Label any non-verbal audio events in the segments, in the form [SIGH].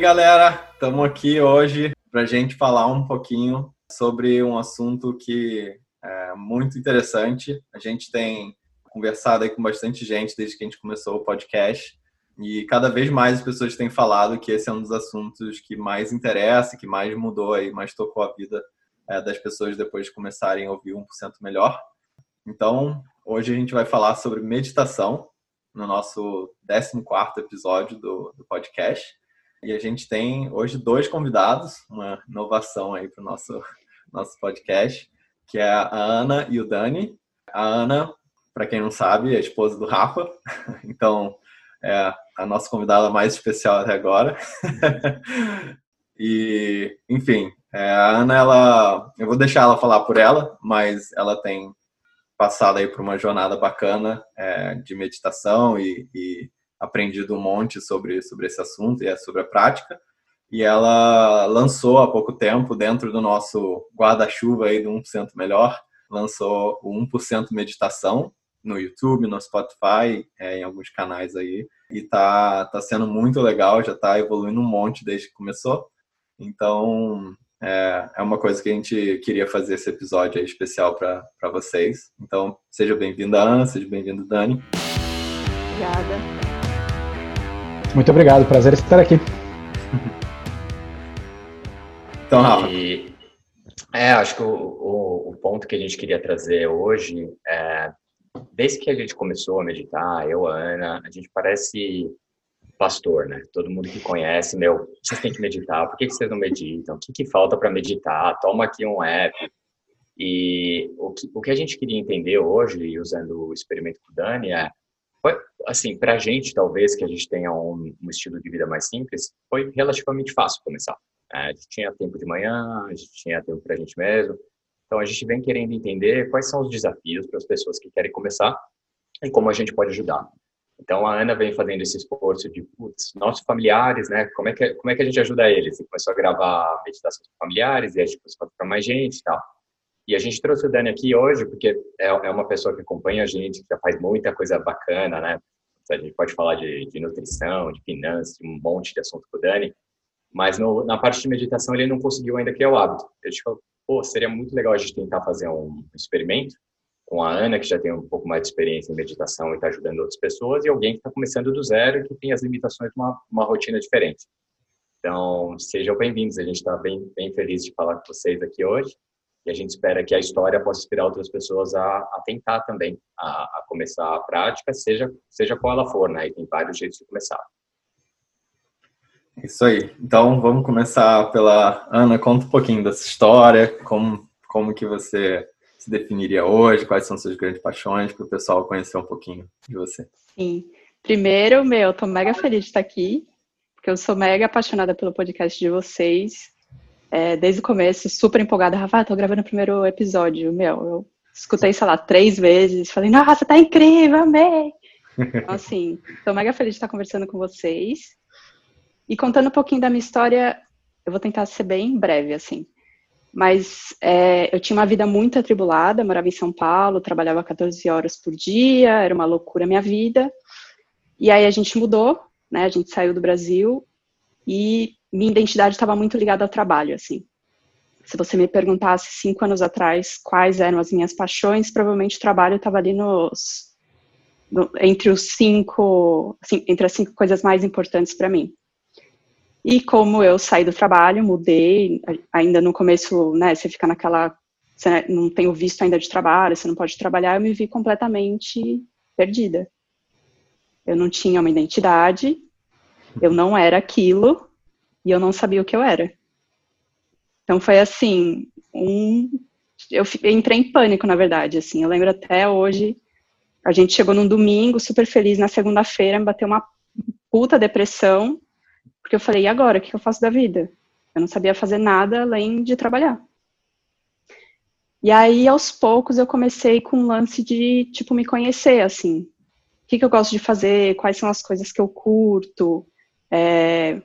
Galera, estamos aqui hoje para gente falar um pouquinho sobre um assunto que é muito interessante. A gente tem conversado aí com bastante gente desde que a gente começou o podcast e cada vez mais as pessoas têm falado que esse é um dos assuntos que mais interessa, que mais mudou aí, mais tocou a vida é, das pessoas depois de começarem a ouvir 1% melhor. Então, hoje a gente vai falar sobre meditação no nosso 14 episódio do, do podcast. E a gente tem hoje dois convidados, uma inovação aí para o nosso, nosso podcast, que é a Ana e o Dani. A Ana, para quem não sabe, é a esposa do Rafa, [LAUGHS] então é a nossa convidada mais especial até agora. [LAUGHS] e, enfim, é, a Ana, ela, eu vou deixar ela falar por ela, mas ela tem passado aí por uma jornada bacana é, de meditação e, e aprendido um monte sobre, sobre esse assunto e é sobre a prática. E ela lançou há pouco tempo, dentro do nosso guarda-chuva aí do 1% Melhor, lançou o 1% Meditação no YouTube, no Spotify, é, em alguns canais aí. E tá, tá sendo muito legal, já tá evoluindo um monte desde que começou. Então, é, é uma coisa que a gente queria fazer esse episódio aí especial para vocês. Então, seja bem-vinda, Ana, seja bem-vindo, Dani. Obrigada. Muito obrigado, prazer estar aqui. Então, Rafa. E, é, acho que o, o, o, ponto que a gente queria trazer hoje é, desde que a gente começou a meditar, eu, a Ana, a gente parece pastor, né? Todo mundo que conhece, meu, vocês têm que meditar, por que, que vocês não meditam? O que, que falta para meditar? Toma aqui um app. E o que, o que a gente queria entender hoje, usando o experimento com o Dani, é foi, assim, para a gente, talvez, que a gente tenha um, um, estilo de vida mais simples, foi relativamente fácil começar. É, a gente tinha tempo de manhã, a gente tinha tempo para a gente mesmo. Então, a gente vem querendo entender quais são os desafios para as pessoas que querem começar e como a gente pode ajudar. Então, a Ana vem fazendo esse esforço de, putz, nossos familiares, né, como é que, como é que a gente ajuda eles? E começou a gravar meditações familiares, e a gente começou a mais gente e tal. E a gente trouxe o Dani aqui hoje porque é, é uma pessoa que acompanha a gente, que já faz muita coisa bacana, né? A gente pode falar de, de nutrição, de finanças, de um monte de assunto com o Dani, mas no, na parte de meditação ele não conseguiu ainda criar o hábito. Eu te falo, pô, seria muito legal a gente tentar fazer um, experimento com a Ana, que já tem um pouco mais de experiência em meditação e está ajudando outras pessoas, e alguém que está começando do zero e que tem as limitações de uma, uma rotina diferente. Então, sejam bem-vindos. A gente está bem, bem feliz de falar com vocês aqui hoje. E a gente espera que a história possa inspirar outras pessoas a, a tentar também, a, a, começar a prática, seja, seja qual ela for, né? E tem vários jeitos de começar. Isso aí. Então, vamos começar pela Ana. Conta um pouquinho dessa história, como, como que você se definiria hoje, quais são suas grandes paixões, para o pessoal conhecer um pouquinho de você. Sim. Primeiro, meu, tô mega feliz de estar aqui, porque eu sou mega apaixonada pelo podcast de vocês é, desde o começo, super empolgada. Rafa, tô gravando o primeiro episódio. Meu, eu escutei, sei lá, três vezes. Falei, nossa, tá incrível, amei! [LAUGHS] Então, assim, tô mega feliz de estar conversando com vocês. E contando um pouquinho da minha história, eu vou tentar ser bem breve, assim. Mas é, eu tinha uma vida muito atribulada, morava em São Paulo, trabalhava 14 horas por dia, era uma loucura a minha vida. E aí a gente mudou, né? A gente saiu do Brasil e minha identidade estava muito ligada ao trabalho, assim. Se você me perguntasse cinco anos atrás quais eram as minhas paixões, provavelmente o trabalho estava ali nos no, entre os cinco, assim, entre as cinco coisas mais importantes para mim. E como eu saí do trabalho, mudei, ainda no começo, né, você fica naquela, você não tem o visto ainda de trabalho, você não pode trabalhar, eu me vi completamente perdida. Eu não tinha uma identidade, eu não era aquilo, e eu não sabia o que eu era. Então foi assim, um eu entrei em pânico, na verdade, assim. Eu lembro até hoje, a gente chegou num domingo super feliz, na segunda-feira me bateu uma puta depressão, porque eu falei, e agora, o que eu faço da vida? Eu não sabia fazer nada além de trabalhar. E aí, aos poucos, eu comecei com um lance de, tipo, me conhecer, assim. O que, que eu gosto de fazer, quais são as coisas que eu curto, é,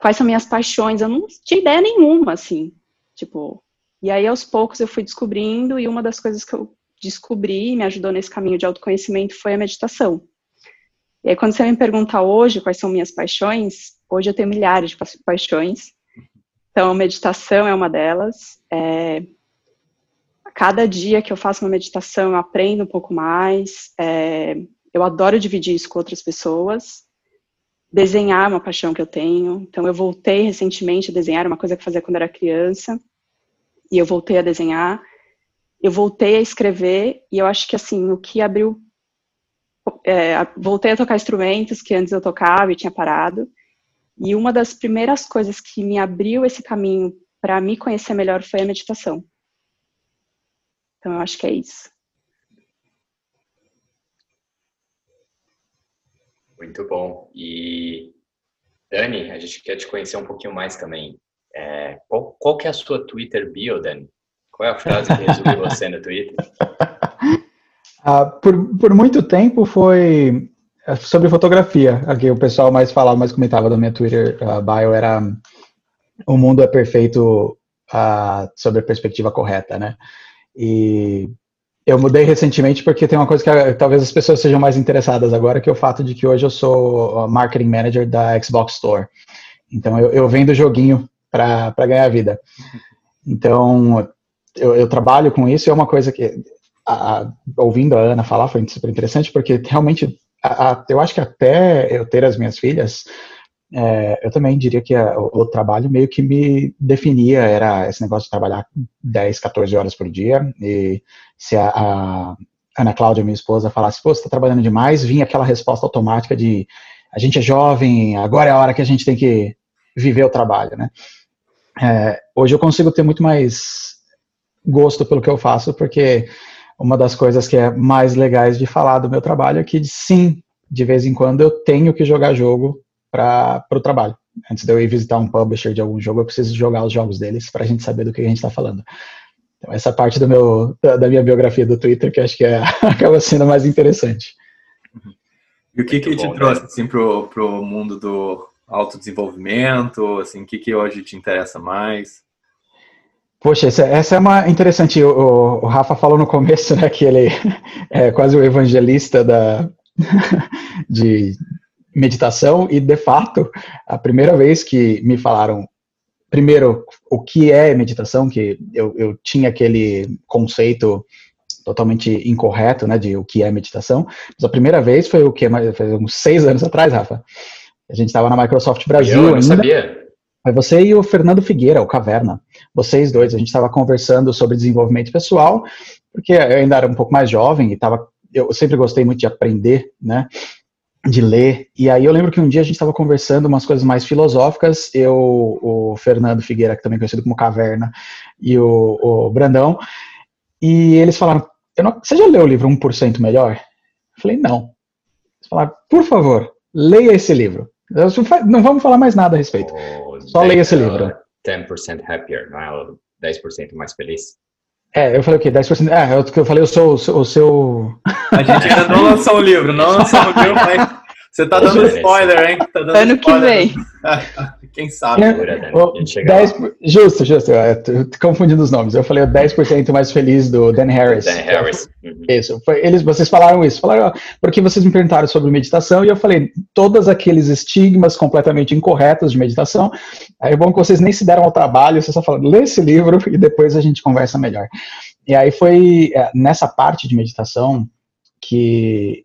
quais são minhas paixões, eu não tinha ideia nenhuma, assim, tipo, e aí aos poucos eu fui descobrindo, e uma das coisas que eu descobri e me ajudou nesse caminho de autoconhecimento foi a meditação. E aí quando você me pergunta hoje quais são minhas paixões, hoje eu tenho milhares de paixões. Então, meditação é uma delas. É, cada dia que eu faço uma meditação, eu aprendo um pouco mais. É, eu adoro dividir isso com outras pessoas. Desenhar uma paixão que eu tenho. Então, eu voltei recentemente a desenhar, uma coisa que eu fazia quando era criança. E eu voltei a desenhar. Eu voltei a escrever. E eu acho que, assim, o que abriu. É, voltei a tocar instrumentos que antes eu tocava e tinha parado. E uma das primeiras coisas que me abriu esse caminho para me conhecer melhor foi a meditação. Então, eu acho que é isso. Muito bom. E, Dani, a gente quer te conhecer um pouquinho mais também. É, qual, qual que é a sua Twitter bio, Dani? Qual é a frase que resume [LAUGHS] você no Twitter? Uh, por, por muito tempo foi é sobre fotografia. Aqui o pessoal mais falava, mais comentava da minha Twitter uh, bio era o mundo é perfeito uh, sobre a perspectiva correta, né? E eu mudei recentemente porque tem uma coisa que uh, talvez as pessoas sejam mais interessadas agora, que é o fato de que hoje eu sou marketing manager da Xbox Store. Então eu, eu vendo joguinho para ganhar vida. Então eu, eu, trabalho com isso e é uma coisa que a, ouvindo a Ana falar foi super interessante porque realmente a, a, eu acho que até eu ter as minhas filhas, é, eu também diria que a, o, o, trabalho meio que me definia, era esse negócio de trabalhar 10, 14 horas por dia, e se a, a Ana Cláudia, minha esposa, falasse, pô, você está trabalhando demais, vinha aquela resposta automática de, a gente é jovem, agora é a hora que a gente tem que viver o trabalho, né? É, hoje eu consigo ter muito mais gosto pelo que eu faço, porque uma das coisas que é mais legais de falar do meu trabalho é que, sim, de vez em quando eu tenho que jogar jogo para o trabalho. Antes de eu ir visitar um publisher de algum jogo, eu preciso jogar os jogos deles para a gente saber do que a gente está falando. Então, essa parte do meu, da, da, minha biografia do Twitter que acho que é, [LAUGHS] acaba sendo mais interessante. E o que, que te trouxe né? assim, para o mundo do autodesenvolvimento? Assim, o que, que hoje te interessa mais? Poxa, essa, essa, é uma interessante. O, o, Rafa falou no começo, né, que ele [LAUGHS] é quase o evangelista da, [LAUGHS] de meditação, e de fato, a primeira vez que me falaram, primeiro, o que é meditação, que eu, eu tinha aquele conceito totalmente incorreto, né, de o que é meditação, mas a primeira vez foi o que, foi uns seis anos atrás, Rafa. A gente estava na Microsoft Brasil. Eu não ainda. sabia. Foi você e o Fernando Figueira, o Caverna. Vocês dois, a gente estava conversando sobre desenvolvimento pessoal, porque eu ainda era um pouco mais jovem e tava, eu sempre gostei muito de aprender, né? De ler. E aí eu lembro que um dia a gente estava conversando umas coisas mais filosóficas, eu, o Fernando Figueira, que também é conhecido como Caverna, e o, o Brandão, e eles falaram, não, você já leu o livro 1% Melhor? Eu falei, não. Eles falaram, por favor, leia esse livro. Não vamos falar mais nada a respeito. Oh, Só leia esse livro. 10% happier, não é? 10% mais feliz. É, eu falei o quê? 10%? É, eu, eu falei o seu, o seu. A gente ainda não lançou o livro, não lançou o livro, mas você tá dando spoiler, hein? Tá dando ano spoiler. que vem. [LAUGHS] Quem sabe? É, o, 10, justo, justo. Eu tô confundindo os nomes. Eu falei o 10% mais feliz do Dan Harris. Dan Harris. Uhum. Isso. Foi, eles, vocês falaram isso. Falaram, porque vocês me perguntaram sobre meditação e eu falei todos aqueles estigmas completamente incorretos de meditação. Aí é bom que vocês nem se deram ao trabalho, vocês só falaram, lê esse livro [LAUGHS] e depois a gente conversa melhor. E aí foi é, nessa parte de meditação que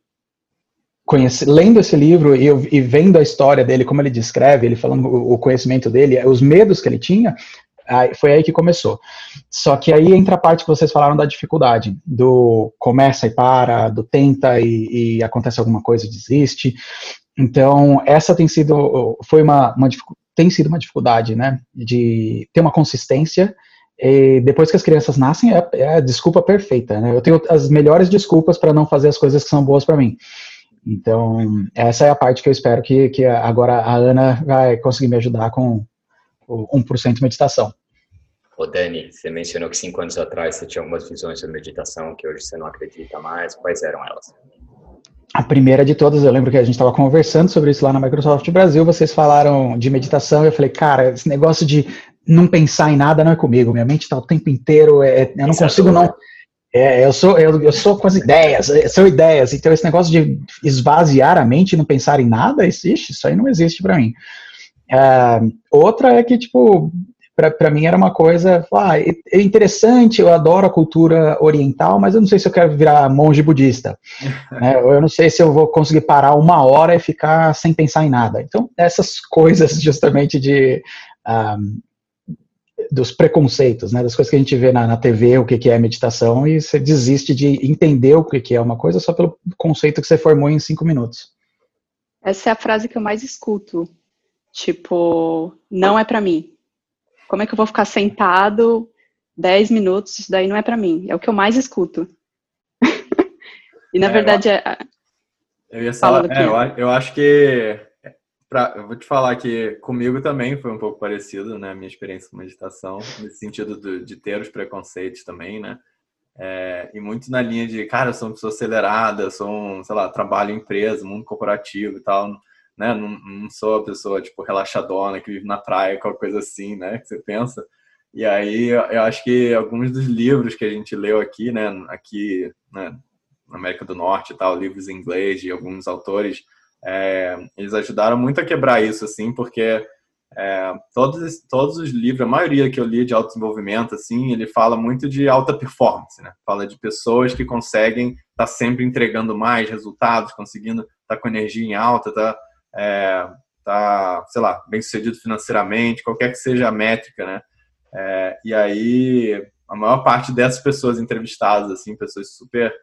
conhece, lendo esse livro e, e, vendo a história dele, como ele descreve, ele falando o, o conhecimento dele, os medos que ele tinha, aí, foi aí que começou. Só que aí entra a parte que vocês falaram da dificuldade, do começa e para, do tenta e, e acontece alguma coisa e desiste. Então, essa tem sido, foi uma, uma tem sido uma dificuldade, né, de ter uma consistência e depois que as crianças nascem, é, é a desculpa perfeita, né? Eu tenho as melhores desculpas para não fazer as coisas que são boas para mim. Então, essa é a parte que eu espero que, que agora a Ana vai conseguir me ajudar com o 1% meditação. Ô Dani, você mencionou que cinco anos atrás você tinha algumas visões sobre meditação que hoje você não acredita mais. Quais eram elas? A primeira de todas, eu lembro que a gente estava conversando sobre isso lá na Microsoft Brasil, vocês falaram de meditação, e eu falei, cara, esse negócio de não pensar em nada não é comigo, minha mente está o tempo inteiro, é, eu não consigo não, é, eu sou, eu, eu sou com as ideias, é, são ideias. Então, esse negócio de esvaziar a mente e não pensar em nada, existe, isso aí não existe para mim. Uh, outra é que, tipo, para mim era uma coisa, ah, é interessante, eu adoro a cultura oriental, mas eu não sei se eu quero virar monge budista. [LAUGHS] né? Eu não sei se eu vou conseguir parar uma hora e ficar sem pensar em nada. Então, essas coisas [LAUGHS] justamente de um, dos preconceitos, né, das coisas que a gente vê na, na TV, o que, que é meditação, e você desiste de entender o que, que é uma coisa só pelo conceito que você formou em cinco minutos. Essa é a frase que eu mais escuto. Tipo, não é para mim. Como é que eu vou ficar sentado dez minutos? Isso daí não é para mim. É o que eu mais escuto. [LAUGHS] e na é, verdade eu, é. Eu ia falar, é, eu, eu acho que Pra, eu vou te falar que comigo também foi um pouco parecido, né? A minha experiência com meditação, nesse sentido do, de ter os preconceitos também, né? É, e muito na linha de, cara, eu sou uma pessoa acelerada, sou um, sei lá, trabalho em empresa, mundo corporativo e tal, né? Não, não sou a pessoa, tipo, relaxadona, que vive na praia, qualquer coisa assim, né? Que você pensa. E aí, eu acho que alguns dos livros que a gente leu aqui, né? Aqui, né, na América do Norte e tal, livros em inglês de alguns autores, é, eles ajudaram muito a quebrar isso, assim, porque é, todos, todos os livros, a maioria que eu li de autodesenvolvimento, assim, ele fala muito de alta performance, né? Fala de pessoas que conseguem estar tá sempre entregando mais resultados, conseguindo estar tá com energia em alta, tá, é, tá, sei lá, bem sucedido financeiramente, qualquer que seja a métrica, né? É, e aí, a maior parte dessas pessoas entrevistadas, assim, pessoas super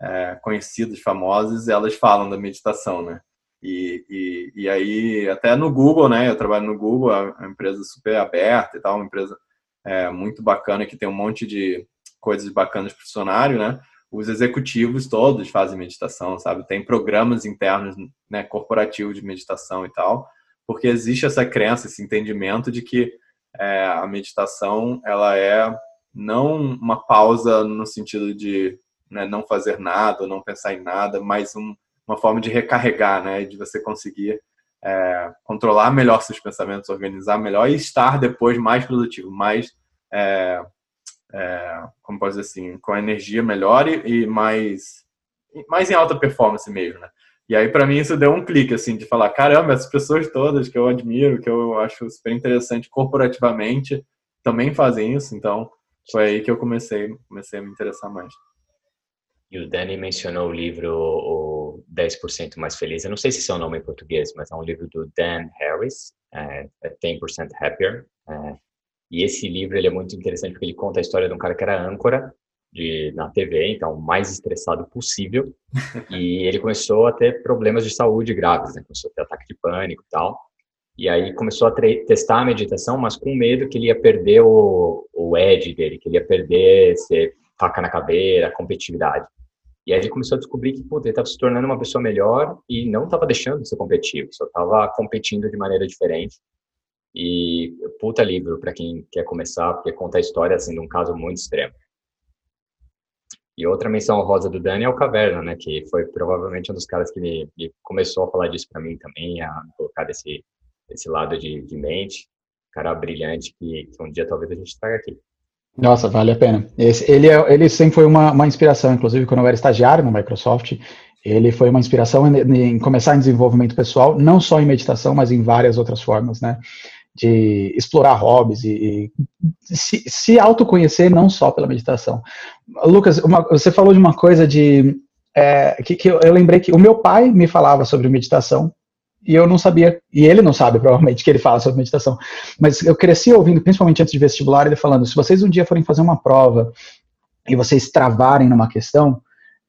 é, conhecidas, famosas, elas falam da meditação, né? E, e, e, aí, até no Google, né? Eu trabalho no Google, é uma empresa super aberta e tal, uma empresa é, muito bacana que tem um monte de coisas bacanas para o funcionário, né? Os executivos todos fazem meditação, sabe? Tem programas internos, né, corporativos de meditação e tal, porque existe essa crença, esse entendimento de que é, a meditação ela é não uma pausa no sentido de né, não fazer nada, não pensar em nada, mas um uma forma de recarregar, né? De você conseguir é, controlar melhor seus pensamentos, organizar melhor e estar depois mais produtivo, mais, é, é, como posso dizer assim, com energia melhor e, e mais, mais em alta performance mesmo, né? E aí, para mim, isso deu um clique, assim, de falar, caramba, essas pessoas todas que eu admiro, que eu acho super interessante corporativamente, também fazem isso, então foi aí que eu comecei, comecei a me interessar mais. E o Dani mencionou o livro O 10% Mais Feliz. Eu não sei se é o nome em português, mas é um livro do Dan Harris, é, 10% é Happier. É, e esse livro ele é muito interessante porque ele conta a história de um cara que era âncora de, na TV, então o mais estressado possível. [LAUGHS] e ele começou a ter problemas de saúde graves, né? começou a ter ataque de pânico e tal. E aí começou a testar a meditação, mas com medo que ele ia perder o, o edge dele, que ele ia perder, ser faca na caveira, competitividade. E aí ele começou a descobrir que, puta, ele estava se tornando uma pessoa melhor e não estava deixando de ser competitivo, só estava competindo de maneira diferente. E puta livro para quem quer começar, porque conta a história assim de um caso muito extremo. E outra menção rosa do Dani é o Caverna, né, que foi provavelmente um dos caras que me, me começou a falar disso para mim também, a colocar desse, desse lado de, de mente, cara brilhante que, que um dia talvez a gente traga aqui. Nossa, vale a pena. Esse, ele, é, ele sempre foi uma, uma inspiração, inclusive quando eu era estagiário na Microsoft, ele foi uma inspiração em, em, começar em desenvolvimento pessoal, não só em meditação, mas em várias outras formas, né? De explorar hobbies e, e se, se, autoconhecer não só pela meditação. Lucas, uma, você falou de uma coisa de. É, que, que eu, eu lembrei que o meu pai me falava sobre meditação e eu não sabia, e ele não sabe [LAUGHS] provavelmente que ele fala sobre meditação, mas eu cresci ouvindo, principalmente antes de vestibular, ele falando: se vocês um dia forem fazer uma prova e vocês travarem numa questão,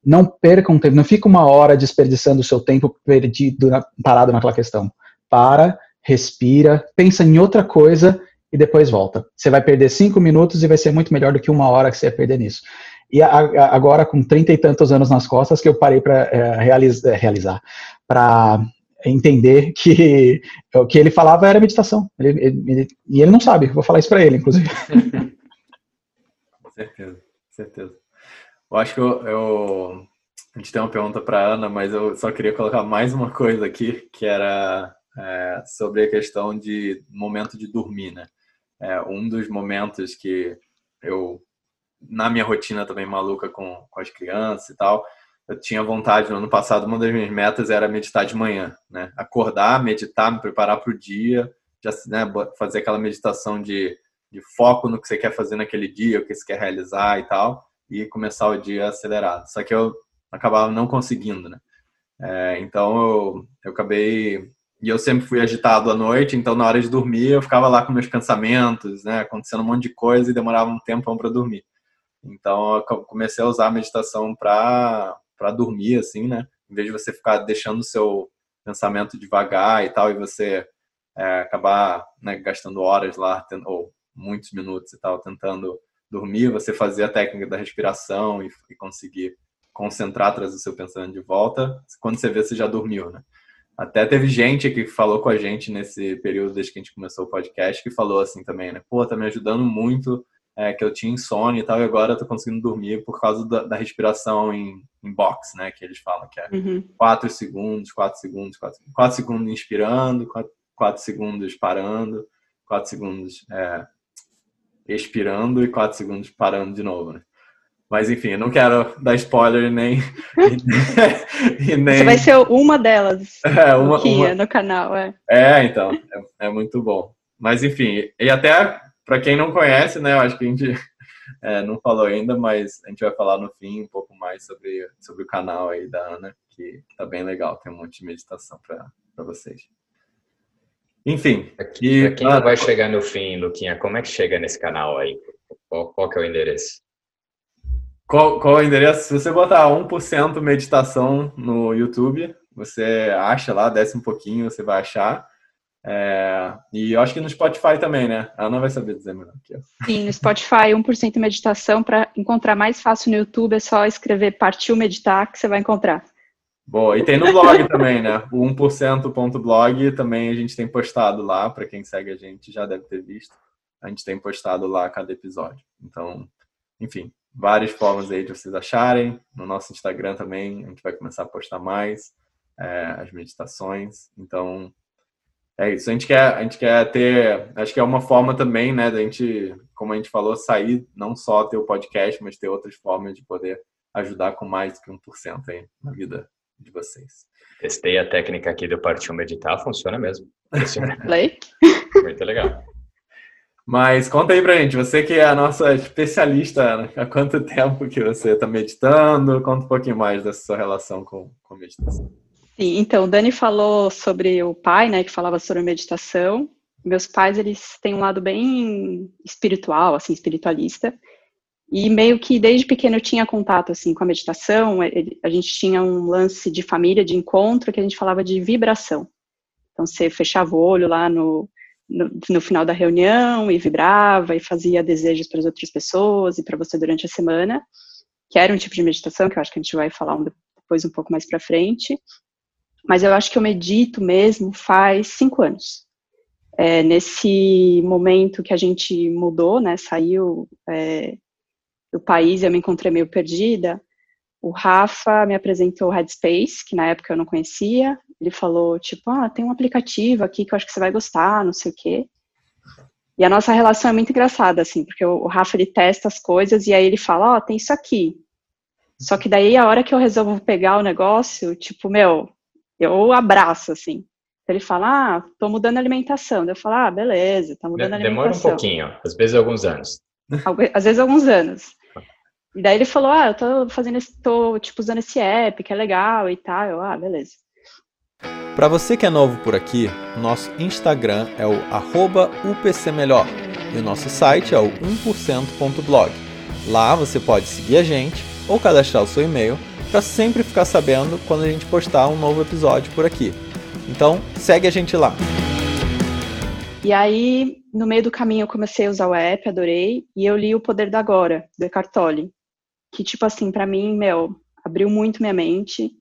não percam tempo, não fica uma hora desperdiçando o seu tempo perdido, parado naquela questão. Para, respira, pensa em outra coisa e depois volta. Você vai perder cinco minutos e vai ser muito melhor do que uma hora que você ia perder nisso. E a, a, agora, com trinta e tantos anos nas costas, que eu parei para é, eh, é, realizar, para entender que [LAUGHS] o que ele falava era meditação. Ele, ele, e ele não sabe, vou falar isso para ele, inclusive. [LAUGHS] certeza, certeza. Eu acho que eu, eu, a gente tem uma pergunta para Ana, mas eu só queria colocar mais uma coisa aqui, que era é, sobre a questão de momento de dormir, né? É, um dos momentos que eu, na minha rotina também maluca com, com as crianças e tal, eu tinha vontade no ano passado, uma das minhas metas era meditar de manhã, né? Acordar, meditar, me preparar para o dia, já né, fazer aquela meditação de, de foco no que você quer fazer naquele dia, o que você quer realizar e tal, e começar o dia acelerado. Só que eu acabava não conseguindo, né? É, então eu, eu acabei e eu sempre fui agitado à noite, então na hora de dormir eu ficava lá com meus pensamentos, né, acontecendo um monte de coisa e demorava um tempão para dormir. Então eu comecei a usar a meditação para para dormir assim, né? Em vez de você ficar deixando o seu pensamento devagar e tal e você é, acabar né, gastando horas lá ou muitos minutos e tal tentando dormir, você fazer a técnica da respiração e, e conseguir concentrar, trazer o seu pensamento de volta. Quando você vê, você já dormiu, né? Até teve gente que falou com a gente nesse período desde que a gente começou o podcast que falou assim também, né? Pô, tá me ajudando muito, é, que eu tinha insônia e tal, e agora eu tô conseguindo dormir por causa da, da respiração em, em, box, né? Que eles falam que é 4 uhum. segundos, 4 segundos, 4, 4 segundos inspirando, 4, 4 segundos parando, 4 segundos é, expirando e 4 segundos parando de novo, né? Mas enfim, não quero dar spoiler nem. [LAUGHS] e nem... Você vai ser uma delas [LAUGHS] é, uma, uma... no canal, é. É, então, é, é, muito bom. Mas enfim, e até para quem não conhece, né, eu acho que a gente [LAUGHS] é, não falou ainda, mas a gente vai falar no fim um pouco mais sobre, sobre o canal aí da Ana, que tá bem legal, tem um monte de meditação para vocês. Enfim. Aqui, pra quem ah, não vai chegar no fim, Luquinha, como é que chega nesse canal aí? Qual, qual que é o endereço? Qual, qual é o endereço? Se você botar 1% meditação no YouTube, você acha lá, desce um pouquinho, você vai achar. É, e eu acho que no Spotify também, né? Ela não vai saber dizer melhor que eu. Sim, no Spotify, 1% meditação. Para encontrar mais fácil no YouTube, é só escrever Partiu Meditar que você vai encontrar. Boa, e tem no blog também, né? O 1%.blog também a gente tem postado lá, para quem segue a gente já deve ter visto. A gente tem postado lá cada episódio. Então, enfim, várias formas aí de vocês acharem. No nosso Instagram também, a gente vai começar a postar mais é, as meditações. Então, é isso. A gente quer, a gente quer ter, acho que é uma forma também, né, da gente, como a gente falou, sair, não só ter o podcast, mas ter outras formas de poder ajudar com mais do que 1% aí na vida de vocês. Testei a técnica aqui do Partiu Meditar, funciona mesmo. [LAUGHS] Play? Muito legal. Mas conta aí pra gente, você que é a nossa especialista, né? há quanto tempo que você está meditando? Conta um pouquinho mais dessa sua relação com, com meditação. Sim, então, o Dani falou sobre o pai, né, que falava sobre meditação. Meus pais, eles têm um lado bem espiritual, assim, espiritualista. E meio que desde pequeno eu tinha contato, assim, com a meditação. A gente tinha um lance de família, de encontro, que a gente falava de vibração. Então, você fechava o olho lá no, no, no, final da reunião e vibrava e fazia desejos para as outras pessoas e para você durante a semana, que era um tipo de meditação que eu acho que a gente vai falar um, depois um pouco mais para frente. Mas eu acho que eu medito mesmo faz cinco anos. É, nesse momento que a gente mudou, né, saiu é, do país eu me encontrei meio perdida, o Rafa me apresentou o Headspace, que na época eu não conhecia. Ele falou, tipo, ah, tem um aplicativo aqui que eu acho que você vai gostar, não sei o quê. E a nossa relação é muito engraçada, assim, porque o Rafa, ele testa as coisas e aí ele fala, ó, oh, tem isso aqui. Só que daí, a hora que eu resolvo pegar o negócio, tipo, meu, eu abraço, assim. Ele fala, ah, tô mudando a alimentação. Eu falo, ah, beleza, tá mudando a alimentação. Demora um pouquinho, às vezes alguns anos. Às vezes alguns anos. E daí ele falou, ah, eu tô fazendo esse, tô, tipo, usando esse app, que é legal e tal. Eu, ah, beleza. Para você que é novo por aqui, nosso Instagram é o UPCmelhor e o nosso site é o 1%.blog. Lá você pode seguir a gente ou cadastrar o seu e-mail para sempre ficar sabendo quando a gente postar um novo episódio por aqui. Então, segue a gente lá. E aí, no meio do caminho, eu comecei a usar o app, adorei, e eu li O Poder da Agora, do Eckhart Tolle que, tipo assim, para mim, meu, abriu muito minha mente.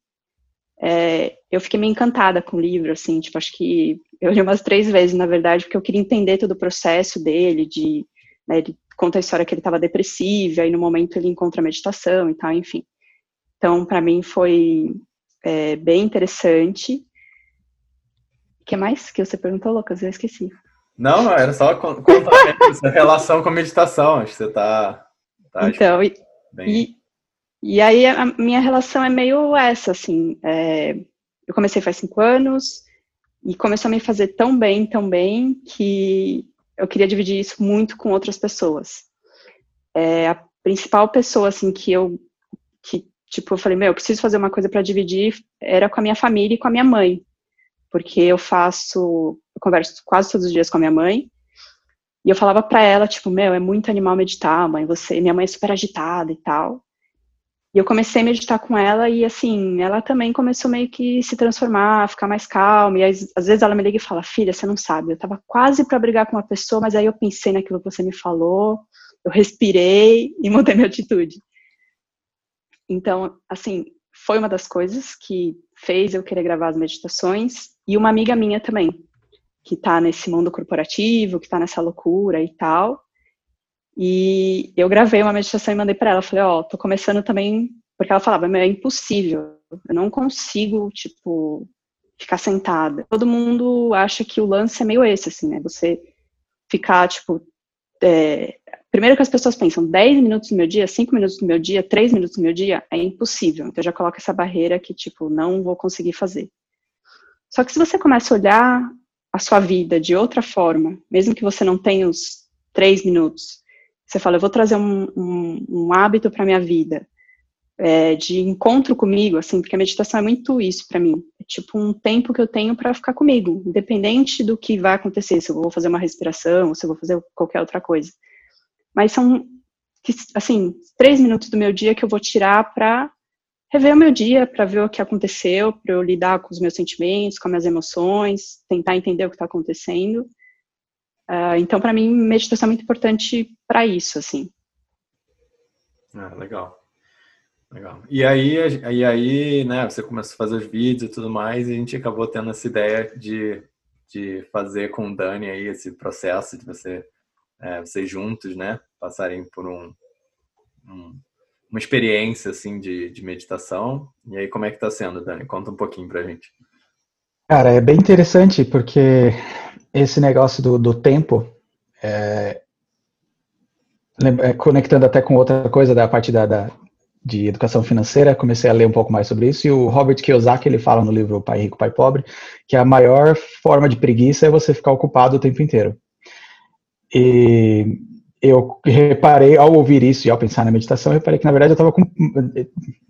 É, eu fiquei meio encantada com o livro, assim, tipo, acho que eu li umas três vezes, na verdade, porque eu queria entender todo o processo dele, de, né, ele conta a história que ele estava depressivo, aí no momento ele encontra a meditação e tal, enfim. Então, para mim foi é, bem interessante. O que mais que você perguntou, Lucas? Eu esqueci. Não, não, era só contar [LAUGHS] a relação com a meditação, acho que você está... Tá, então, Bem... E, e aí a minha relação é meio essa, assim. É, eu comecei faz cinco anos, E começou a me fazer tão bem, tão bem, que eu queria dividir isso muito com outras pessoas. É, a principal pessoa, assim, que eu, tipo, eu falei, meu, eu preciso fazer uma coisa para dividir, era com a minha família e com a minha mãe. Porque eu faço, eu converso quase todos os dias com a minha mãe, e eu falava para ela, tipo, meu, é muito animal meditar, mãe, você, minha mãe é super agitada e tal. E eu comecei a meditar com ela e, assim, ela também começou meio que se transformar, ficar mais calma. E às, às vezes ela me liga e fala, filha, você não sabe, eu tava quase para brigar com uma pessoa, mas aí eu pensei naquilo que você me falou, eu respirei e mudei minha atitude. Então, assim, foi uma das coisas que fez eu querer gravar as meditações. E uma amiga minha também, que tá nesse mundo corporativo, que tá nessa loucura e tal. E eu gravei uma meditação e mandei para ela. Falei, ó, oh, tô começando também, porque ela falava, é impossível, eu não consigo, tipo, ficar sentada. Todo mundo acha que o lance é meio esse, assim, né? Você ficar, tipo, é... primeiro que as pessoas pensam, 10 minutos do meu dia, 5 minutos do meu dia, 3 minutos do meu dia, é impossível. Então já coloca essa barreira que, tipo, não vou conseguir fazer. Só que se você começa a olhar a sua vida de outra forma, mesmo que você não tenha os 3 minutos, você fala, eu vou trazer um, um, um hábito para minha vida, é, de encontro comigo, assim, porque a meditação é muito isso para mim. É tipo um tempo que eu tenho para ficar comigo, independente do que vai acontecer, se eu vou fazer uma respiração, se eu vou fazer qualquer outra coisa. Mas são, assim, três minutos do meu dia que eu vou tirar para rever o meu dia, para ver o que aconteceu, para eu lidar com os meus sentimentos, com as minhas emoções, tentar entender o que está acontecendo. Uh, então, para mim, meditação é muito importante para isso, assim. Ah, legal. Legal. E aí, e aí, né, você começou a fazer os vídeos e tudo mais, e a gente acabou tendo essa ideia de, de fazer com o Dani aí esse processo de você, é, vocês juntos, né, passarem por um, um, uma experiência, assim, de, de meditação. E aí, como é que tá sendo, Dani? Conta um pouquinho pra gente. Cara, é bem interessante, porque esse negócio do, do tempo, é, é, conectando até com outra coisa da parte da, da, de educação financeira, comecei a ler um pouco mais sobre isso, e o Robert Kiyosaki, ele fala no livro Pai Rico, Pai Pobre, que a maior forma de preguiça é você ficar ocupado o tempo inteiro. E eu reparei, ao ouvir isso e ao pensar na meditação, eu reparei que, na verdade, eu estava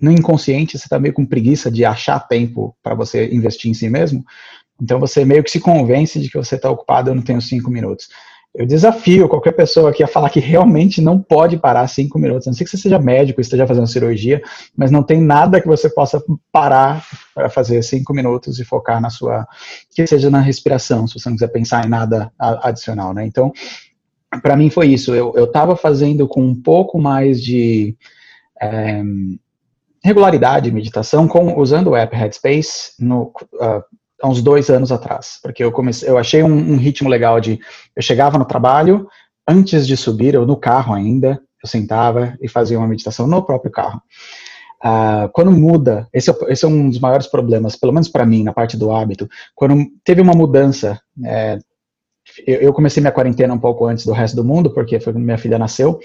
no inconsciente, você está meio com preguiça de achar tempo para você investir em si mesmo, então você meio que se convence de que você está ocupado, eu não tenho cinco minutos. Eu desafio qualquer pessoa aqui a falar que realmente não pode parar cinco minutos. A não sei que você seja médico esteja fazendo cirurgia, mas não tem nada que você possa parar para fazer cinco minutos e focar na sua. que seja na respiração, se você não quiser pensar em nada adicional, né? Então, para mim foi isso. Eu estava fazendo com um pouco mais de. É, regularidade meditação com, usando o app Headspace no, uh, há uns dois anos atrás, porque eu comecei, eu achei um, um, ritmo legal de, eu chegava no trabalho, antes de subir, eu no carro ainda, eu sentava e fazia uma meditação no próprio carro. Uh, quando muda, esse é, esse é, um dos maiores problemas, pelo menos para mim, na parte do hábito, quando teve uma mudança, é, eu, eu, comecei minha quarentena um pouco antes do resto do mundo, porque foi quando minha filha nasceu,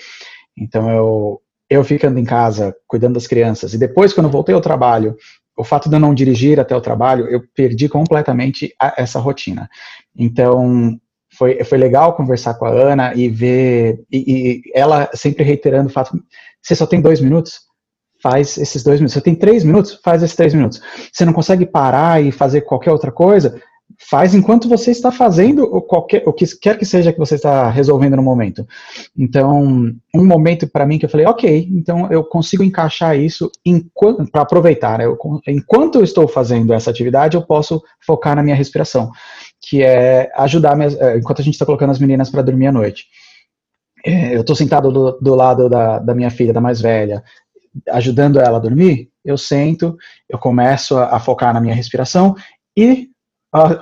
então eu, eu ficando em casa, cuidando das crianças, e depois, quando eu voltei ao trabalho, o fato de eu não dirigir até o trabalho, eu perdi completamente a, essa rotina. Então, foi, foi legal conversar com a Ana e ver, e, e, ela sempre reiterando o fato, você só tem dois minutos? Faz esses dois minutos. Você tem três minutos? Faz esses três minutos. Você não consegue parar e fazer qualquer outra coisa? Faz enquanto você está fazendo o, qualquer, o que quer que seja que você está resolvendo no momento. Então, um momento para mim que eu falei, ok, então eu consigo encaixar isso para aproveitar. Né? Eu, enquanto eu estou fazendo essa atividade, eu posso focar na minha respiração, que é ajudar, minhas, é, enquanto a gente está colocando as meninas para dormir à noite. É, eu estou sentado do, do lado da, da minha filha, da mais velha, ajudando ela a dormir, eu sento, eu começo a, a focar na minha respiração e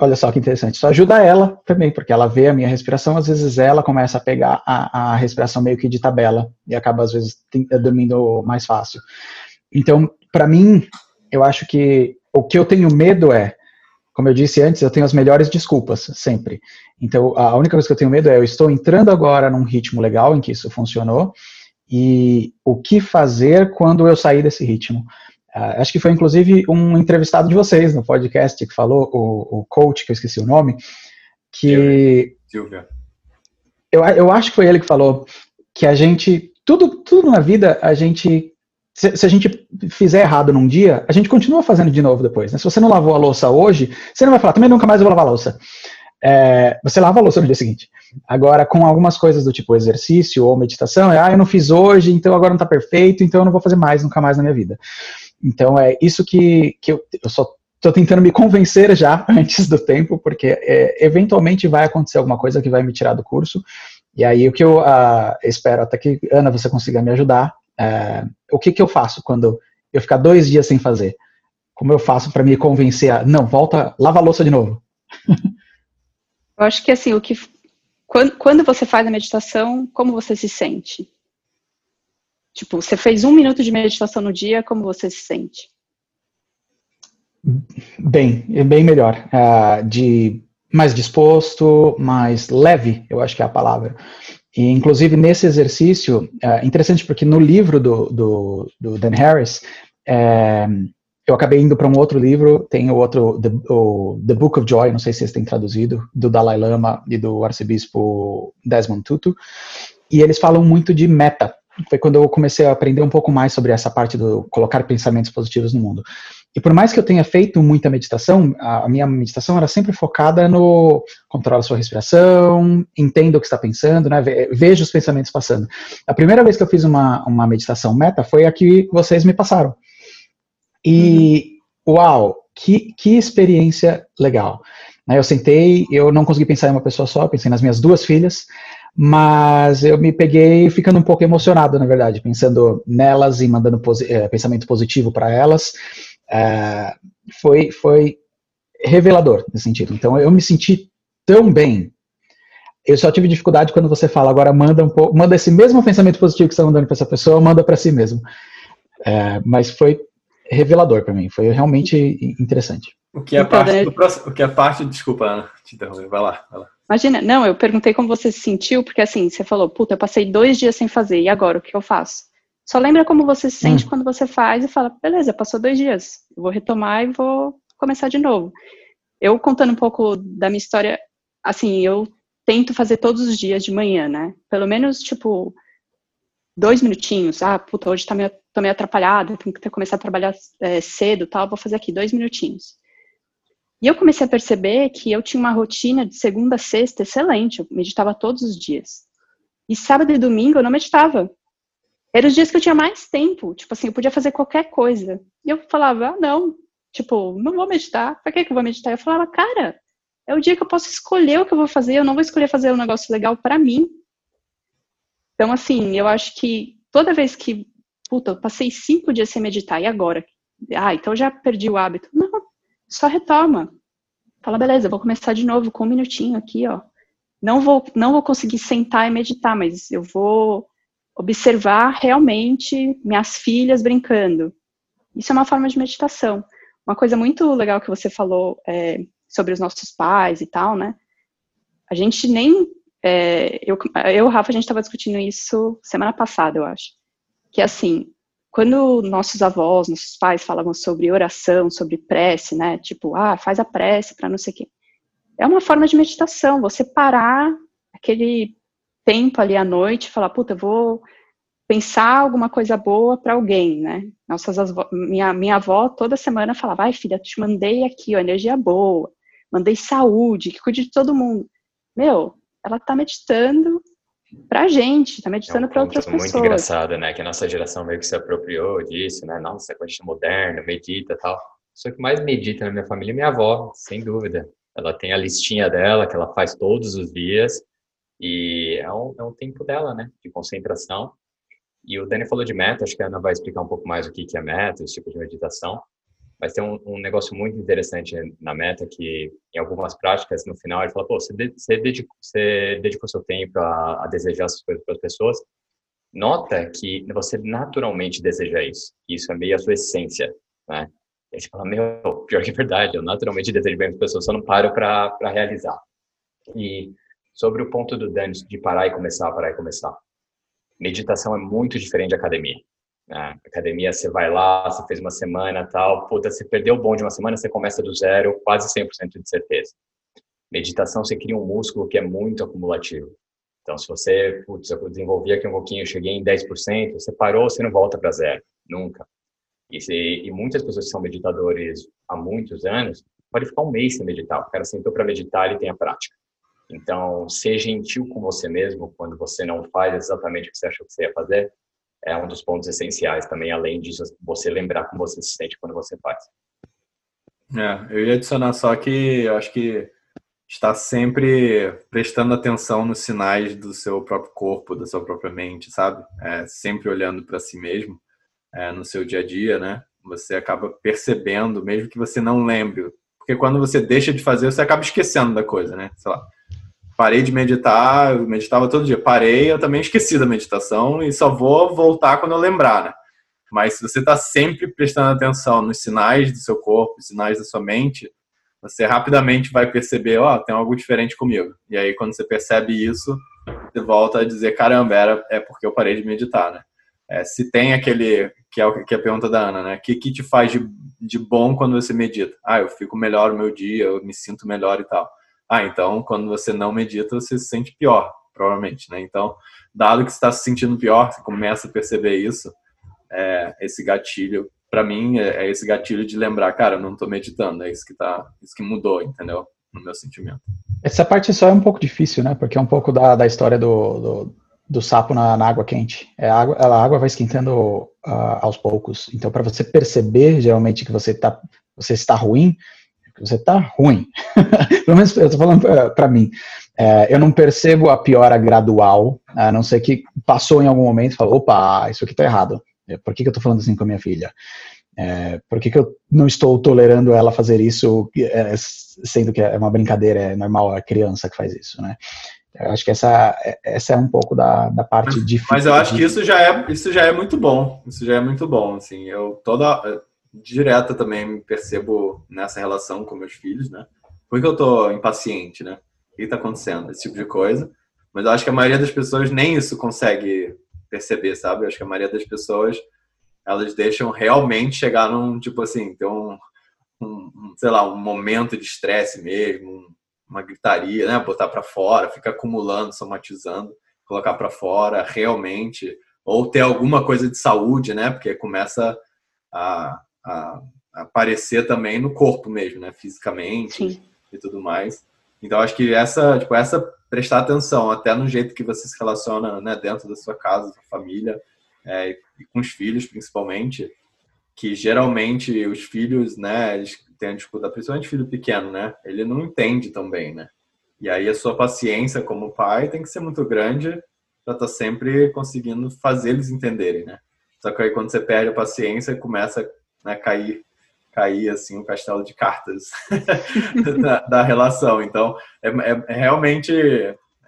Olha só que interessante. Isso ajuda ela também, porque ela vê a minha respiração, às vezes ela começa a pegar a, a respiração meio que de tabela e acaba, às vezes, eh, dormindo mais fácil. Então, para mim, eu acho que o que eu tenho medo é, como eu disse antes, eu tenho as melhores desculpas, sempre. Então, a única coisa que eu tenho medo é, eu estou entrando agora num ritmo legal em que isso funcionou, e o que fazer quando eu sair desse ritmo? Uh, acho que foi inclusive um entrevistado de vocês no podcast que falou, o, o coach, que eu esqueci o nome, que. Silvia. Eu, eu acho que foi ele que falou que a gente. Tudo, tudo na vida, a gente. Se, se a gente fizer errado num dia, a gente continua fazendo de novo depois. Né? Se você não lavou a louça hoje, você não vai falar, também nunca mais vou lavar a louça. É, você lava a louça no dia seguinte. Agora, com algumas coisas do tipo exercício ou meditação, é, ah, eu não fiz hoje, então agora não está perfeito, então eu não vou fazer mais, nunca mais na minha vida. Então, é isso que, que eu, eu só estou tentando me convencer já [LAUGHS] antes do tempo, porque é, eventualmente vai acontecer alguma coisa que vai me tirar do curso. E aí, o que eu uh, espero até que, Ana, você consiga me ajudar, uh, o que, que eu faço quando eu ficar dois dias sem fazer? Como eu faço para me convencer a, não, volta, lava a louça de novo? [LAUGHS] Eu acho que assim, o que quando, quando você faz a meditação, como você se sente? Tipo, você fez um minuto de meditação no dia, como você se sente? Bem, é bem melhor. Uh, de mais disposto, mais leve, eu acho que é a palavra. E, inclusive, nesse exercício, uh, interessante porque no livro do, do, do Dan Harris, é, eu acabei indo para um outro livro, tem o outro, The, o The Book of Joy, não sei se vocês têm traduzido, do Dalai Lama e do arcebispo Desmond Tutu, e eles falam muito de meta. Foi quando eu comecei a aprender um pouco mais sobre essa parte do colocar pensamentos positivos no mundo. E por mais que eu tenha feito muita meditação, a minha meditação era sempre focada no controlar a sua respiração, entenda o que está pensando, né, veja os pensamentos passando. A primeira vez que eu fiz uma, uma meditação meta foi a que vocês me passaram. E, uhum. uau, que, que experiência legal. Eu sentei, eu não consegui pensar em uma pessoa só, pensei nas minhas duas filhas, mas eu me peguei ficando um pouco emocionado, na verdade, pensando nelas e mandando posi é, pensamento positivo para elas. É, foi, foi revelador nesse sentido. Então eu me senti tão bem. Eu só tive dificuldade quando você fala, agora manda um pouco, manda esse mesmo pensamento positivo que você está mandando para essa pessoa, manda para si mesmo. É, mas foi revelador para mim, foi realmente interessante. O que é então, parte do próximo, o que é parte, desculpa, Ana, te interromper, vai lá, vai lá. Imagina, não, eu perguntei como você se sentiu, porque assim, você falou, puta, eu passei dois dias sem fazer, e agora, o que eu faço? Só lembra como você se sente hum. quando você faz e fala, beleza, passou dois dias, eu vou retomar e vou começar de novo. Eu contando um pouco da minha história, assim, eu tento fazer todos os dias de manhã, né? Pelo menos, tipo, dois minutinhos. Ah, puta, hoje tá meio, tô meio atrapalhada, tenho que começar a trabalhar é, cedo tal, vou fazer aqui dois minutinhos. E eu comecei a perceber que eu tinha uma rotina de segunda a sexta excelente, eu meditava todos os dias. E sábado e domingo eu não meditava. Eram os dias que eu tinha mais tempo, tipo assim, eu podia fazer qualquer coisa. E eu falava, ah, não, tipo, não vou meditar, pra que, que eu vou meditar? Eu falava, cara, é o dia que eu posso escolher o que eu vou fazer, eu não vou escolher fazer um negócio legal para mim. Então, assim, eu acho que toda vez que, puta, eu passei cinco dias sem meditar, e agora? Ah, então eu já perdi o hábito. Não, só retoma. Fala, beleza, vou começar de novo com um minutinho aqui, ó. Não vou, não vou conseguir sentar e meditar, mas eu vou observar realmente minhas filhas brincando. Isso é uma forma de meditação. Uma coisa muito legal que você falou é, sobre os nossos pais e tal, né? A gente nem é, eu, eu, Rafa, a gente estava discutindo isso semana passada, eu acho. Que assim, quando nossos avós, nossos pais falavam sobre oração, sobre prece, né? Tipo, ah, faz a prece para não sei o quê. É uma forma de meditação, você parar aquele tempo ali à noite e falar, puta, eu vou pensar alguma coisa boa para alguém, né? Nossas avó, minha, minha avó toda semana falava, ai filha, te mandei aqui, ó, energia boa, mandei saúde, que cuide de todo mundo. Meu, ela está meditando para a gente, está meditando é um para outras muito pessoas. Muito engraçado, né? Que a nossa geração meio que se apropriou disso, né? Nossa, coisa moderna, medita e tal. Só que mais medita na minha família é minha avó, sem dúvida. Ela tem a listinha dela, que ela faz todos os dias, e é um, é um tempo dela, né? De concentração. E o Dani falou de meta, acho que a Ana vai explicar um pouco mais o que é meta, esse tipo de meditação. Mas tem um, um, negócio muito interessante na meta que, em algumas práticas, no final, ele fala: pô, você, de, você, dedicou, você dedicou seu tempo a, a desejar essas coisas para as pessoas. Nota que você naturalmente deseja isso. Isso é meio a sua essência, né? E fala: meu, pior que é verdade, eu naturalmente desejo bem para as pessoas, só não paro para realizar. E sobre o ponto do Dani de parar e começar, parar e começar. Meditação é muito diferente de academia. Na academia, você vai lá, você fez uma semana tal, puta, você perdeu o bom de uma semana, você começa do zero, quase 100% de certeza. Meditação, você cria um músculo que é muito acumulativo. Então, se você, putz, eu desenvolvi aqui um pouquinho, eu cheguei em 10%, você parou, você não volta para zero, nunca. E, se, e, muitas pessoas que são meditadores há muitos anos, pode ficar um mês sem meditar. O cara sentou para meditar, ele tem a prática. Então, ser gentil com você mesmo quando você não faz exatamente o que você achou que você ia fazer, é um dos pontos essenciais também, além de você lembrar como você se sente quando você faz. É, eu ia adicionar só que eu acho que está sempre prestando atenção nos sinais do seu próprio corpo, da sua própria mente, sabe? É, sempre olhando para si mesmo é, no seu dia a dia, né? Você acaba percebendo, mesmo que você não lembre. Porque quando você deixa de fazer, você acaba esquecendo da coisa, né? Sei lá, parei de meditar, eu meditava todo dia. Parei, eu também esqueci da meditação e só vou voltar quando eu lembrar, né? Mas se você está sempre prestando atenção nos sinais do seu corpo, sinais da sua mente, você rapidamente vai perceber, ó, oh, tem algo diferente comigo. E aí, quando você percebe isso, você volta a dizer, caramba, era, é porque eu parei de meditar, né? É, se tem aquele, que é, que é a pergunta da Ana, né? O que, que te faz de, de bom quando você medita? Ah, eu fico melhor o meu dia, eu me sinto melhor e tal. Ah, então quando você não medita, você se sente pior, provavelmente, né? Então, dado que você está se sentindo pior, você começa a perceber isso, é, esse gatilho, para mim, é, é, esse gatilho de lembrar, cara, eu não estou meditando, é isso que tá, isso que mudou, entendeu? No meu sentimento. Essa parte só é um pouco difícil, né? Porque é um pouco da, da história do, do, do sapo na, na, água quente. É, a, água, a água vai esquentando uh, aos poucos. Então, para você perceber geralmente que você, tá, você está ruim, você está ruim. [LAUGHS] Pelo menos eu estou falando para mim. É, eu não percebo a piora gradual, a não ser que passou em algum momento e falou, opa, isso aqui está errado. É, por que, que eu estou falando assim com a minha filha? É, por que, que eu não estou tolerando ela fazer isso, é, sendo que é uma brincadeira, é normal, a criança que faz isso, né? Eu acho que essa, essa é um pouco da, da parte difícil. Mas eu acho que isso já, é, isso já é muito bom. Isso já é muito bom, assim. Eu toda direta também me percebo nessa relação com meus filhos, né? Por que eu tô impaciente, né? O que está acontecendo? Esse tipo de coisa. Mas eu acho que a maioria das pessoas nem isso consegue perceber, sabe? Eu acho que a maioria das pessoas elas deixam realmente chegar num, tipo assim, ter um, um sei lá, um momento de estresse mesmo, uma gritaria, né? Botar para fora, ficar acumulando, somatizando, colocar para fora realmente, ou ter alguma coisa de saúde, né? Porque começa a, a, aparecer também no corpo mesmo, né? Fisicamente Sim. e tudo mais. Então acho que essa, tipo, essa prestar atenção até no jeito que você se relaciona, né, dentro da sua casa, da família é, e com os filhos principalmente, que geralmente os filhos, né, eles têm a dificuldade, principalmente filho pequeno, né? Ele não entende tão bem, né? E aí a sua paciência como pai tem que ser muito grande para estar tá sempre conseguindo fazer eles entenderem, né? Só que aí quando você perde a paciência, começa né, cair cair assim um castelo de cartas [LAUGHS] da, da, relação. Então é, é, é, realmente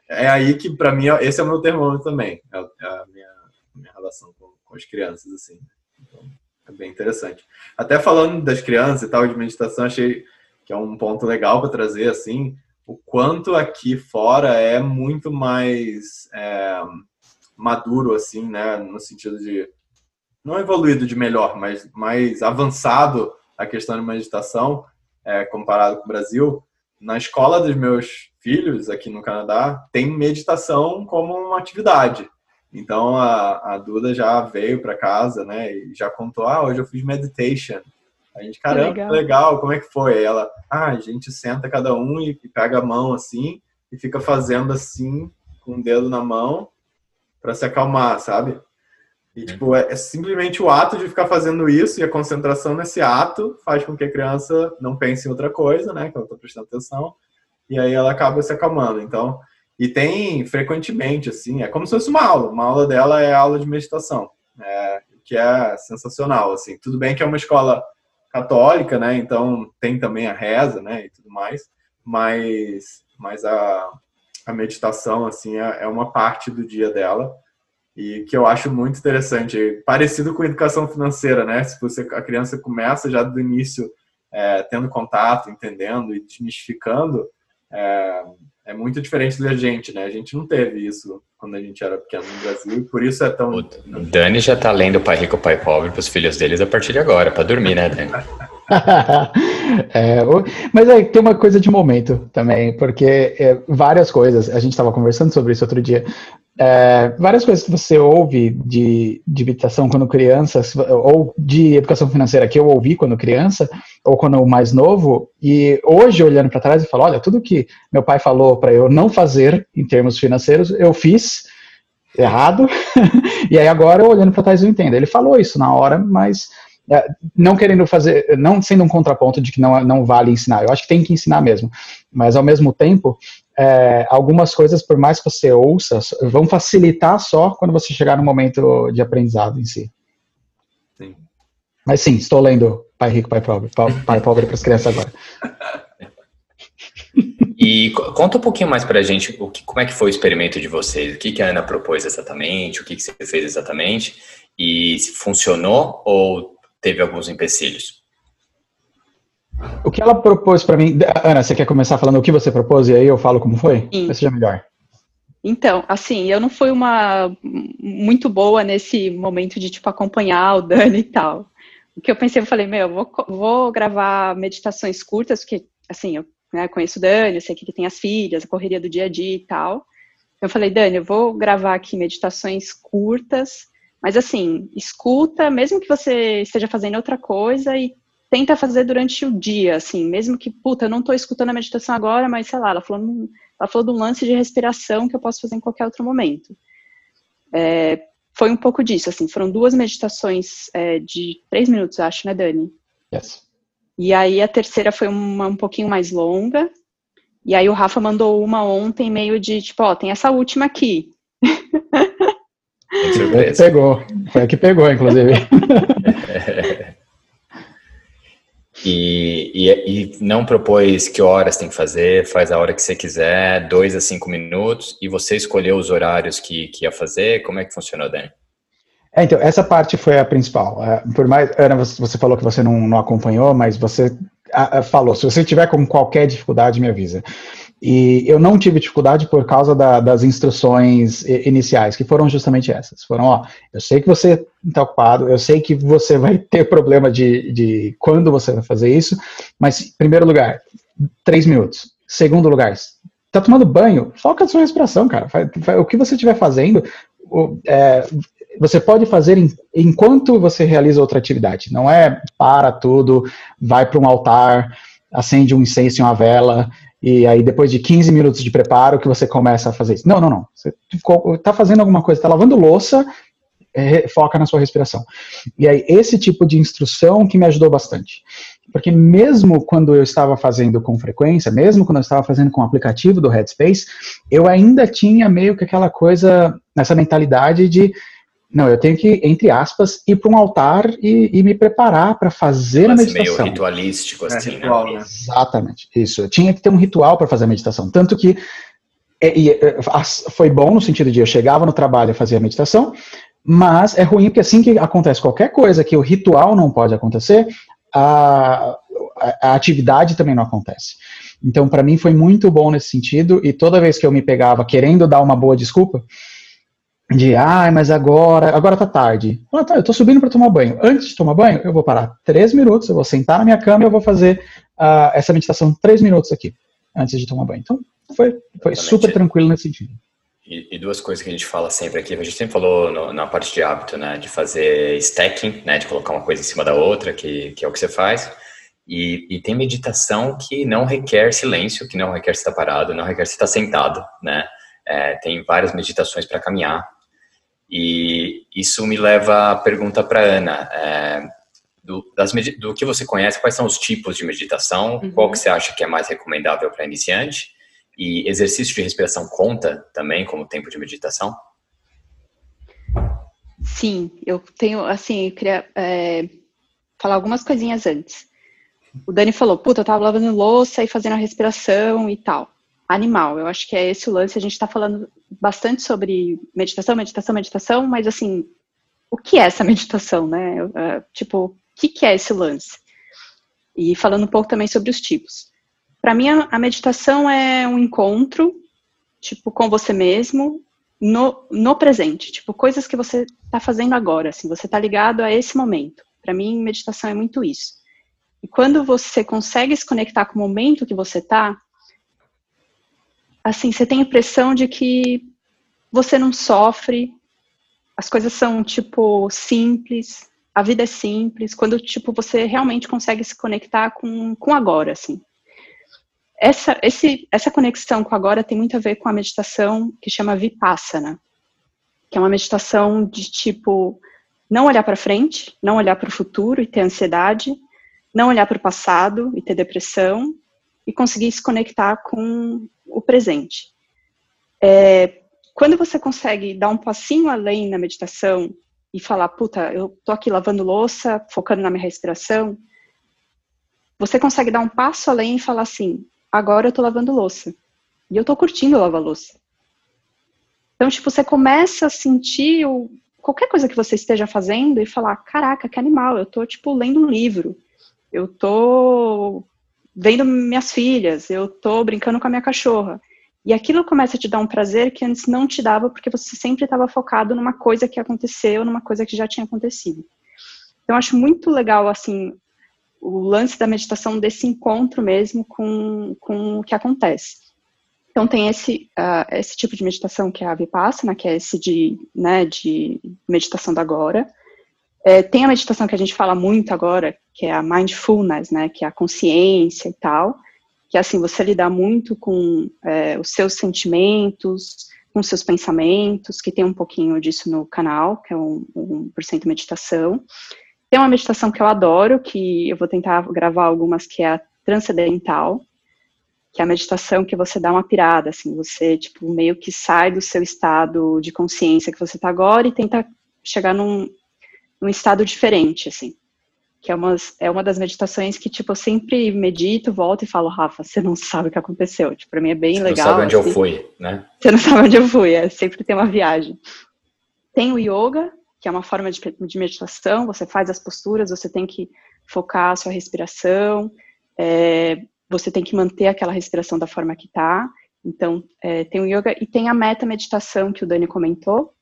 é aí que para mim esse é o meu termômetro também, é, é a minha, minha relação com, com as crianças assim. Então, é bem interessante. Até falando das crianças e tal de meditação, achei que é um ponto legal para trazer assim o quanto aqui fora é muito mais é, maduro assim, né, no sentido de não evoluído de melhor, mas mais avançado a questão de meditação, é, comparado com o Brasil. Na escola dos meus filhos, aqui no Canadá, tem meditação como uma atividade. Então a, a Duda já veio para casa, né, e já contou: ah, hoje eu fiz meditation. A gente, caramba, que legal. legal, como é que foi? Aí ela, ah, a gente senta cada um e pega a mão assim e fica fazendo assim, com o dedo na mão, para se acalmar, sabe? E, tipo, é, é, simplesmente o ato de ficar fazendo isso e a concentração nesse ato faz com que a criança não pense em outra coisa, né? Que ela tá prestando atenção. E aí ela acaba se acalmando. Então, e tem frequentemente, assim, é como se fosse uma aula. Uma aula dela é aula de meditação, é, que é sensacional, assim. Tudo bem que é uma escola católica, né? Então tem também a reza, né? E tudo mais. Mas, mas a, a meditação, assim, é, é uma parte do dia dela e que eu acho muito interessante, parecido com educação financeira, né? Se você a criança começa já do início é, tendo contato, entendendo e desmistificando, é, é, muito diferente da gente, né? A gente não teve isso quando a gente era pequeno no Brasil, e por isso é tão. O Dani já tá lendo Pai Rico, Pai Pobre para os filhos deles a partir de agora, para dormir, né, Dani? [LAUGHS] [LAUGHS] é, mas aí tem uma coisa de momento também, porque é, várias coisas, a gente estava conversando sobre isso outro dia, é, várias coisas que você ouve de, de habitação quando criança, ou de educação financeira que eu ouvi quando criança, ou quando mais novo, e hoje olhando para trás e falo, olha, tudo que meu pai falou para eu não fazer em termos financeiros, eu fiz errado, [LAUGHS] e aí agora olhando para trás eu entendo. Ele falou isso na hora, mas é, não querendo fazer, não sendo um contraponto de que não, não vale ensinar, eu acho que tem que ensinar mesmo, mas ao mesmo tempo, é, algumas coisas, por mais que você ouça, vão facilitar só quando você chegar no momento de aprendizado em si. Sim. Mas sim, estou lendo Pai Rico, Pai Pobre, Pai Pobre para as crianças agora. [LAUGHS] E conta um pouquinho mais para a gente o que, como é que foi o experimento de vocês, o que, que a Ana propôs exatamente, o que, que você fez exatamente, e se funcionou ou teve alguns empecilhos? O que ela propôs para mim, Ana, você quer começar falando o que você propôs e aí eu falo como foi? Sim. Seja melhor. Então, assim, eu não fui uma muito boa nesse momento de tipo acompanhar o Dani e tal. O que eu pensei, eu falei, meu, vou, vou gravar meditações curtas, porque assim, eu né, conheço o Dani, eu sei que ele tem as filhas, a correria do dia a dia e tal. Eu falei, Dani, eu vou gravar aqui meditações curtas, mas assim, escuta, mesmo que você esteja fazendo outra coisa e tenta fazer durante o dia, assim, mesmo que, puta, eu não estou escutando a meditação agora, mas sei lá, ela falou, ela falou de um lance de respiração que eu posso fazer em qualquer outro momento. É, foi um pouco disso, assim, foram duas meditações é, de três minutos, acho, né, Dani? Yes. E aí a terceira foi uma um pouquinho mais longa, e aí o Rafa mandou uma ontem meio de, tipo, ó, tem essa última aqui. [LAUGHS] Pegou, foi a que pegou, inclusive. [LAUGHS] E, e, e, não propôs que horas tem que fazer, faz a hora que você quiser, dois a cinco minutos, e você escolheu os horários que, que ia fazer. Como é que funcionou, Dani? É, então, essa parte foi a principal. É, por mais, Ana, você falou que você não, não acompanhou, mas você falou, se você tiver com qualquer dificuldade, me avisa. E eu não tive dificuldade por causa da, das instruções iniciais, que foram justamente essas. Foram, ó, eu sei que você está ocupado, eu sei que você vai [LAUGHS] ter problema de, de quando você vai fazer isso, mas, primeiro lugar, três minutos. Segundo lugar, tá tomando banho, foca na sua respiração, cara. O que você estiver fazendo, é, você pode fazer enquanto você realiza outra atividade. Não é para tudo, vai para um altar, acende um incenso e uma vela, e aí depois de 15 minutos de preparo que você começa a fazer isso. Não, não, não. Você está fazendo alguma coisa, está lavando louça, é, foca na sua respiração. E aí esse tipo de instrução que me ajudou bastante. Porque mesmo quando eu estava fazendo com frequência, mesmo quando eu estava fazendo com o aplicativo do Headspace, eu ainda tinha meio que aquela coisa, essa mentalidade de não, eu tenho que, entre aspas, ir para um altar e, e me preparar para fazer Mas a meditação. meio ritualístico, é, assim, é, ritual, né? Exatamente, isso. Eu tinha que ter um ritual para fazer a meditação. Tanto que e, e, foi bom no sentido de eu chegava no trabalho e fazia a meditação, mas é ruim porque assim que acontece qualquer coisa que o ritual não pode acontecer, a, a, a atividade também não acontece. Então, para mim foi muito bom nesse sentido, e toda vez que eu me pegava querendo dar uma boa desculpa, de, ah, mas agora, agora tá tarde. Ah, tá, eu tô subindo para tomar banho. Antes de tomar banho, eu vou parar três minutos, eu vou sentar na minha cama e eu vou fazer uh, essa meditação três minutos aqui, antes de tomar banho. Então, foi, foi super tranquilo nesse sentido. E, e, duas coisas que a gente fala sempre aqui, a gente sempre falou no, na parte de hábito, né, de fazer stacking, né, de colocar uma coisa em cima da outra, que, que é o que você faz. E, e tem meditação que não requer silêncio, que não requer estar parado, não requer estar sentado, né. É, tem várias meditações para caminhar, e isso me leva à pergunta para Ana. É, do, das, do que você conhece, quais são os tipos de meditação? Uhum. Qual que você acha que é mais recomendável para iniciante? E exercício de respiração conta também como tempo de meditação? Sim, eu tenho, assim, eu queria é, falar algumas coisinhas antes. O Dani falou, puta, eu tava lavando louça e fazendo a respiração e tal animal. Eu acho que é esse o lance. A gente está falando bastante sobre meditação, meditação, meditação, mas assim, o que é essa meditação, né? Uh, tipo, o que, que é esse lance? E falando um pouco também sobre os tipos. Para mim, a, meditação é um encontro, tipo, com você mesmo, no, no presente, tipo, coisas que você está fazendo agora, assim, você está ligado a esse momento. Para mim, meditação é muito isso. E quando você consegue se conectar com o momento que você está, assim, você tem a impressão de que você não sofre, as coisas são, tipo, simples, a vida é simples, quando, tipo, você realmente consegue se conectar com, com agora, assim. Essa, esse, essa conexão com agora tem muito a ver com a meditação que chama Vipassana, que é uma meditação de tipo não olhar para frente, não olhar para o futuro e ter ansiedade, não olhar para o passado e ter depressão e conseguir se conectar com o presente. É, quando você consegue dar um passinho além na meditação e falar, puta, eu tô aqui lavando louça, focando na minha respiração, você consegue dar um passo além e falar assim, agora eu tô lavando louça. E eu tô curtindo lavar louça. Então, tipo, você começa a sentir o, qualquer coisa que você esteja fazendo e falar, caraca, que animal, eu tô, tipo, lendo um livro. Eu tô vendo minhas filhas, eu tô brincando com a minha cachorra. E aquilo começa a te dar um prazer que antes não te dava, porque você sempre estava focado numa coisa que aconteceu, numa coisa que já tinha acontecido. Então, acho muito legal, assim, o lance da meditação desse encontro mesmo com, com o que acontece. Então tem esse, uh, esse tipo de meditação que é a Vipassana, que é esse de, né, de meditação da agora. É, tem a meditação que a gente fala muito agora, que é a mindfulness, né, que é a consciência e tal, que é assim, você lidar muito com é, os seus sentimentos, com seus pensamentos, que tem um pouquinho disso no canal, que é um, um por cento meditação. Tem uma meditação que eu adoro, que eu vou tentar gravar algumas, que é a transcendental, que é a meditação que você dá uma pirada, assim, você, tipo, meio que sai do seu estado de consciência que você está agora e tenta chegar num, num estado diferente, assim. Que é, umas, é uma das meditações que, tipo, eu sempre medito, volto e falo, Rafa, você não sabe o que aconteceu. Tipo, pra mim é bem você legal. Você não sabe onde assim. eu fui, né? Você não [LAUGHS] sabe onde eu fui, é, sempre tem uma viagem. Tem o yoga, que é uma forma de, de meditação, você faz as posturas, você tem que focar a sua respiração, é, você tem que manter aquela respiração da forma que está. Então, é, tem o yoga e tem a meta meditação que o Dani comentou,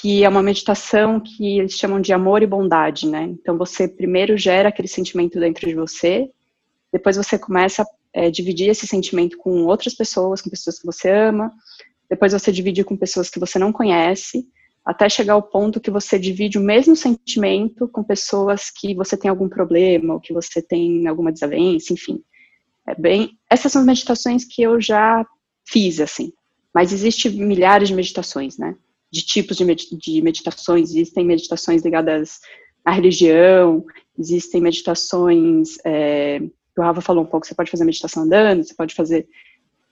que é uma meditação que eles chamam de amor e bondade, né? Então, você primeiro gera aquele sentimento dentro de você, depois você começa a é, dividir esse sentimento com outras pessoas, com pessoas que você ama, depois você divide com pessoas que você não conhece, até chegar ao ponto que você divide o mesmo sentimento com pessoas que você tem algum problema, ou que você tem alguma desavença, enfim. É bem, essas são as meditações que eu já fiz, assim. Mas existem milhares de meditações, né? De tipos de, med de meditações. Existem meditações ligadas à religião, existem meditações. É, o Rafa falou um pouco, você pode fazer meditação andando, você pode fazer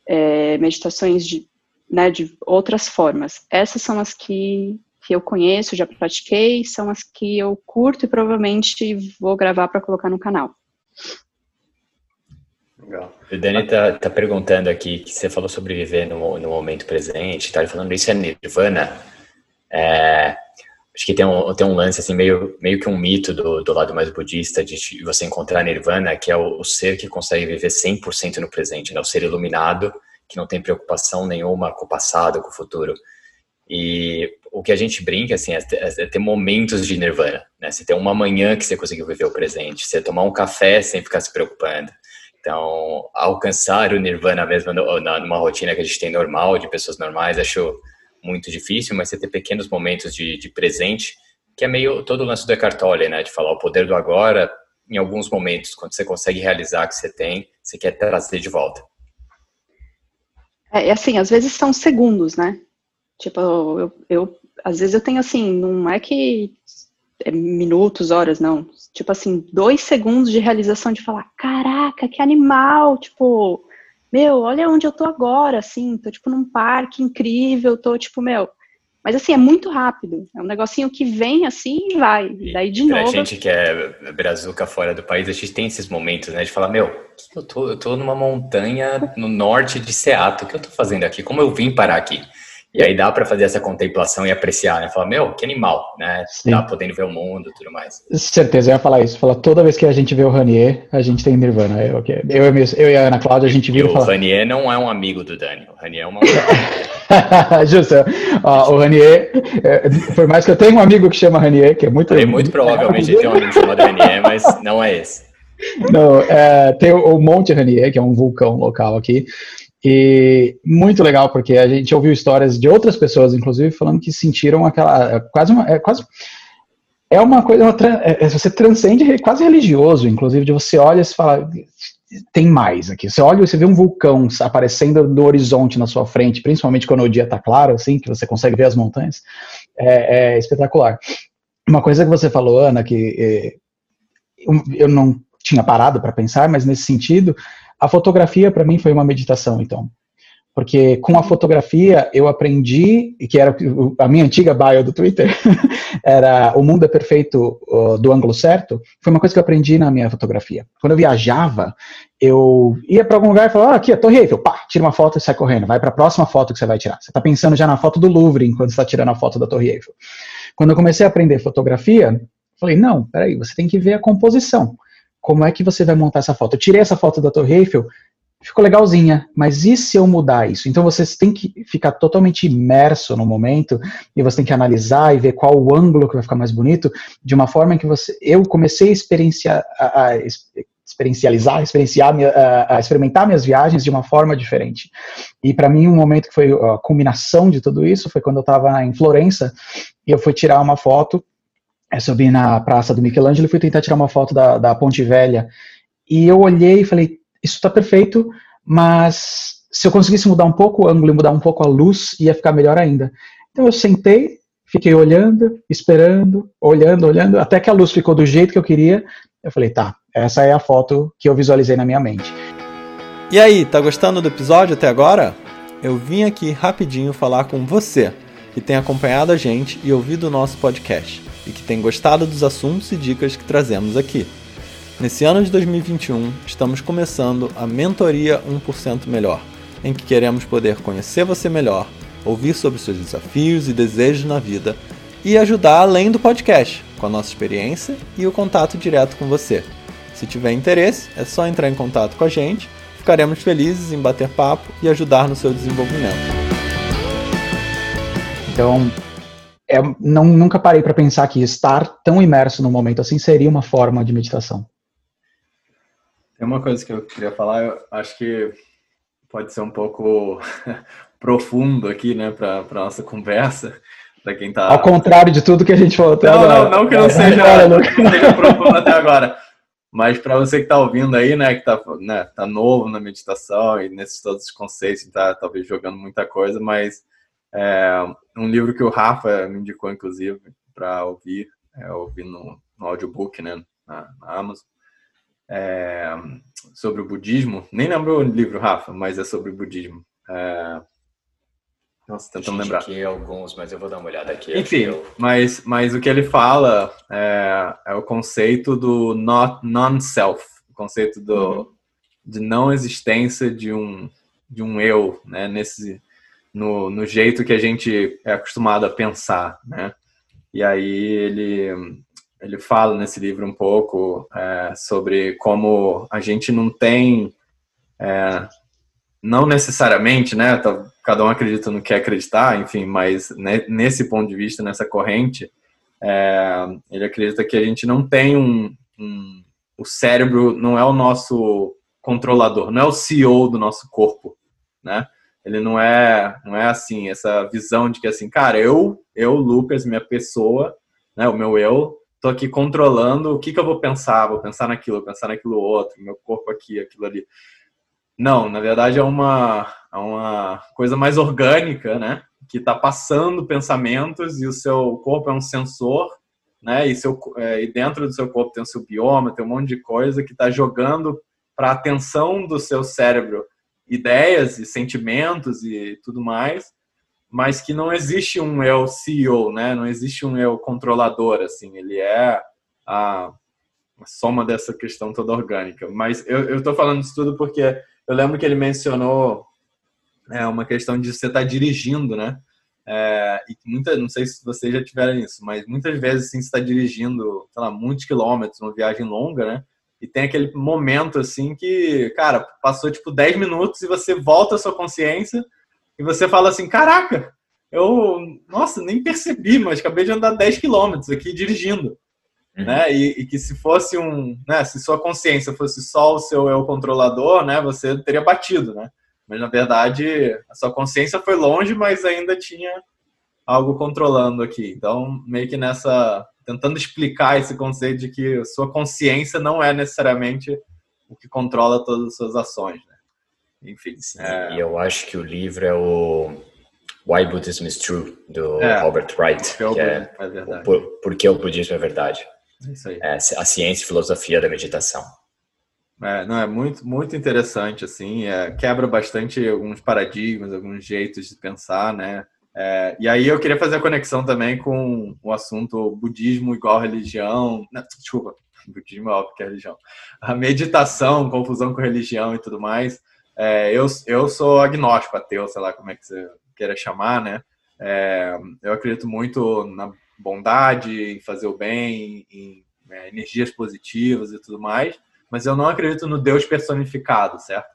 é, meditações de né, de outras formas. Essas são as que, que eu conheço, já pratiquei, são as que eu curto e provavelmente vou gravar para colocar no canal. Legal. O Dani tá, tá perguntando aqui que você falou sobre viver no, no momento presente, tá falando isso é nirvana. É, acho que tem um, tem um lance assim meio, meio que um mito do, do lado mais budista de você encontrar nirvana, que é o, o ser que consegue viver 100% no presente, né? o ser iluminado que não tem preocupação nenhuma com o passado, com o futuro. E o que a gente brinca, assim, é ter, é momentos de nirvana, né? Você ter uma manhã que você conseguiu viver o presente, você tomar um café sem ficar se preocupando. Então, alcançar o nirvana mesmo numa rotina que a gente tem normal, de pessoas normais, acho muito difícil, mas você ter pequenos momentos de, de presente, que é meio todo o lance do Eckhart Tolle, né? De falar o poder do agora, em alguns momentos, quando você consegue realizar o que você tem, você quer trazer de volta. É, assim, às vezes são segundos, né? Tipo, eu, eu às vezes eu tenho assim, não é que é minutos, horas, não. Tipo assim, dois segundos de realização de falar, caraca, que animal, tipo, meu, olha onde eu tô agora, assim, tô tipo num parque incrível, tô tipo, meu, mas assim, é muito rápido. É um negocinho que vem assim e vai. E daí de novo. A gente que é brazuca fora do país, a gente tem esses momentos, né? De falar, meu, eu tô, eu tô numa montanha no norte de Seattle, o que eu tô fazendo aqui? Como eu vim parar aqui? E aí dá para fazer essa contemplação e apreciar, né? Falar, meu, que animal, né? Sim. Tá podendo ver o mundo e tudo mais. Certeza, eu ia falar isso. Falar, toda vez que a gente vê o Ranier, a gente tem Nirvana. Eu, eu, eu, eu e a Ana Cláudia, a gente fala... O Ranier não é um amigo do Dani, o Ranier é uma... [LAUGHS] Justo. o Ranier, é, por mais que eu tenha um amigo que chama Ranier, que é muito... Ele, muito provavelmente tem um amigo chamado Ranier, mas não é esse. Não, é, tem o Monte Ranier, que é um vulcão local aqui, e muito legal, porque a gente ouviu histórias de outras pessoas, inclusive, falando que sentiram aquela. É quase uma. É, quase, é uma coisa. Uma, é, você transcende é quase religioso, inclusive, de você olha e se fala. Tem mais aqui. Você olha e você vê um vulcão aparecendo no horizonte na sua frente, principalmente quando o dia está claro, assim, que você consegue ver as montanhas. É, é espetacular. Uma coisa que você falou, Ana, que é, eu não tinha parado para pensar, mas nesse sentido, a fotografia para mim foi uma meditação, então. Porque com a fotografia eu aprendi, que era a minha antiga bio do Twitter, [LAUGHS] era o mundo é perfeito do ângulo certo, foi uma coisa que eu aprendi na minha fotografia. Quando eu viajava, eu ia para algum lugar e falava, ah, aqui a Torre Eiffel, pá, tira uma foto e sai correndo, vai para a próxima foto que você vai tirar. Você está pensando já na foto do Louvre enquanto está tirando a foto da Torre Eiffel. Quando eu comecei a aprender fotografia, falei, não, peraí, você tem que ver a composição como é que você vai montar essa foto? Eu tirei essa foto da Torre Eiffel, ficou legalzinha, mas e se eu mudar isso? Então você tem que ficar totalmente imerso no momento e você tem que analisar e ver qual o ângulo que vai ficar mais bonito, de uma forma que você. Eu comecei a experienciar. A, a, experiencializar, experienciar, a, experimentar minhas viagens de uma forma diferente. E para mim, um momento que foi a culminação de tudo isso foi quando eu estava em Florença e eu fui tirar uma foto eu subi na praça do Michelangelo e fui tentar tirar uma foto da, da Ponte Velha. E eu olhei e falei, isso está perfeito, mas se eu conseguisse mudar um pouco o ângulo e mudar um pouco a luz, ia ficar melhor ainda. Então eu sentei, fiquei olhando, esperando, olhando, olhando, até que a luz ficou do jeito que eu queria. Eu falei, tá, essa é a foto que eu visualizei na minha mente. E aí, tá gostando do episódio até agora? Eu vim aqui rapidinho falar com você que tem acompanhado a gente e ouvido o nosso podcast e que tem gostado dos assuntos e dicas que trazemos aqui. Nesse ano de 2021, estamos começando a Mentoria 1% Melhor, em que queremos poder conhecer você melhor, ouvir sobre seus desafios e desejos na vida e ajudar além do podcast, com a nossa experiência e o contato direto com você. Se tiver interesse, é só entrar em contato com a gente, ficaremos felizes em bater papo e ajudar no seu desenvolvimento. Então, é, não, nunca parei para pensar que estar tão imerso no momento assim seria uma forma de meditação. Tem uma coisa que eu queria falar, eu acho que pode ser um pouco profundo aqui, né, para nossa conversa, para quem tá. Ao contrário de tudo que a gente falou até não, agora. Não, não que não seja, não seja profundo até agora. Mas para você que está ouvindo aí, né, que está né, tá novo na meditação e nesses todos os conceitos, está talvez jogando muita coisa, mas é, um livro que o Rafa me indicou, inclusive, para ouvir, é, ouvir no, no audiobook, né, na, na Amazon, é, sobre o budismo. Nem lembro o livro, Rafa, mas é sobre o budismo. É, nossa, tentando lembrar. aqui alguns, mas eu vou dar uma olhada aqui. Enfim, eu... mas, mas o que ele fala é, é o conceito do non-self, o conceito do, uhum. de não existência de um, de um eu, né, nesse no, no jeito que a gente é acostumado a pensar, né? E aí ele ele fala nesse livro um pouco é, sobre como a gente não tem, é, não necessariamente, né? Tá, cada um acredita no que acreditar, enfim, mas né, nesse ponto de vista, nessa corrente, é, ele acredita que a gente não tem um, um, o cérebro não é o nosso controlador, não é o CEO do nosso corpo, né? Ele não é, não é assim, essa visão de que assim, cara, eu, eu, Lucas, minha pessoa, né, o meu eu, tô aqui controlando o que, que eu vou pensar, vou pensar naquilo, vou pensar naquilo outro, meu corpo aqui, aquilo ali. Não, na verdade é uma, é uma coisa mais orgânica, né? Que está passando pensamentos e o seu corpo é um sensor, né? E, seu, é, e dentro do seu corpo tem o seu bioma, tem um monte de coisa que está jogando para a atenção do seu cérebro ideias e sentimentos e tudo mais, mas que não existe um eu CEO, né? Não existe um eu controlador, assim. Ele é a, soma dessa questão toda orgânica. Mas eu estou falando isso tudo porque eu lembro que ele mencionou é, uma questão de você estar tá dirigindo, né? É, e muita, não sei se vocês já tiveram isso, mas muitas vezes assim, você está dirigindo, sei lá, muitos quilômetros, uma viagem longa, né? E tem aquele momento assim que, cara, passou tipo 10 minutos e você volta à sua consciência e você fala assim: caraca, eu, nossa, nem percebi, mas acabei de andar 10 quilômetros aqui dirigindo. Uhum. Né? E, e, que se fosse um, né, se sua consciência fosse só o seu eu controlador, né, você teria batido, né? Mas na verdade, a sua consciência foi longe, mas ainda tinha algo controlando aqui. Então, meio que nessa tentando explicar esse conceito de que sua consciência não é necessariamente o que controla todas as suas ações, né? Enfim. Sim, é... E eu acho que o livro é o Why Buddhism is True do é, Robert Wright, que é, é por, por que o budismo é verdade. Isso aí. É, a ciência e filosofia da meditação. É, não, é muito, muito interessante, assim, é, quebra bastante alguns paradigmas, alguns jeitos de pensar, né? É, e aí eu queria fazer a conexão também com o assunto budismo igual religião. Não, desculpa, budismo é óbvio que é religião. A meditação, confusão com religião e tudo mais. É, eu, eu sou agnóstico, ateu, sei lá como é que você queira chamar, né? É, eu acredito muito na bondade, em fazer o bem, em é, energias positivas e tudo mais, mas eu não acredito no Deus personificado, certo?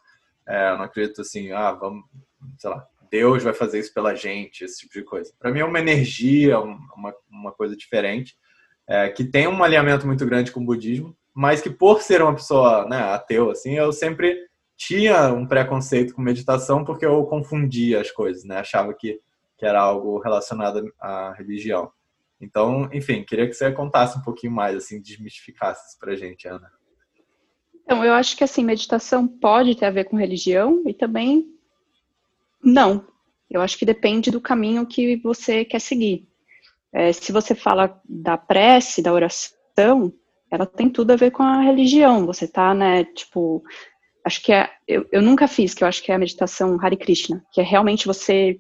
É, eu não acredito assim, ah, vamos, sei lá, Deus vai fazer isso pela gente, esse tipo de coisa. Para mim é uma energia, uma, uma coisa diferente, é, que tem um alinhamento muito grande com o budismo, mas que por ser uma pessoa né, ateu, assim, eu sempre tinha um preconceito com meditação porque eu confundia as coisas, né? Achava que, que era algo relacionado à religião. Então, enfim, queria que você contasse um pouquinho mais, assim, desmistificasse isso pra gente, Ana. Então, eu acho que, assim, meditação pode ter a ver com religião e também não. Eu acho que depende do caminho que você quer seguir. É, se você fala da prece, da oração, ela tem tudo a ver com a religião. Você tá, né, tipo, acho que é, eu, eu nunca fiz, que eu acho que é a meditação Hare Krishna, que é realmente você,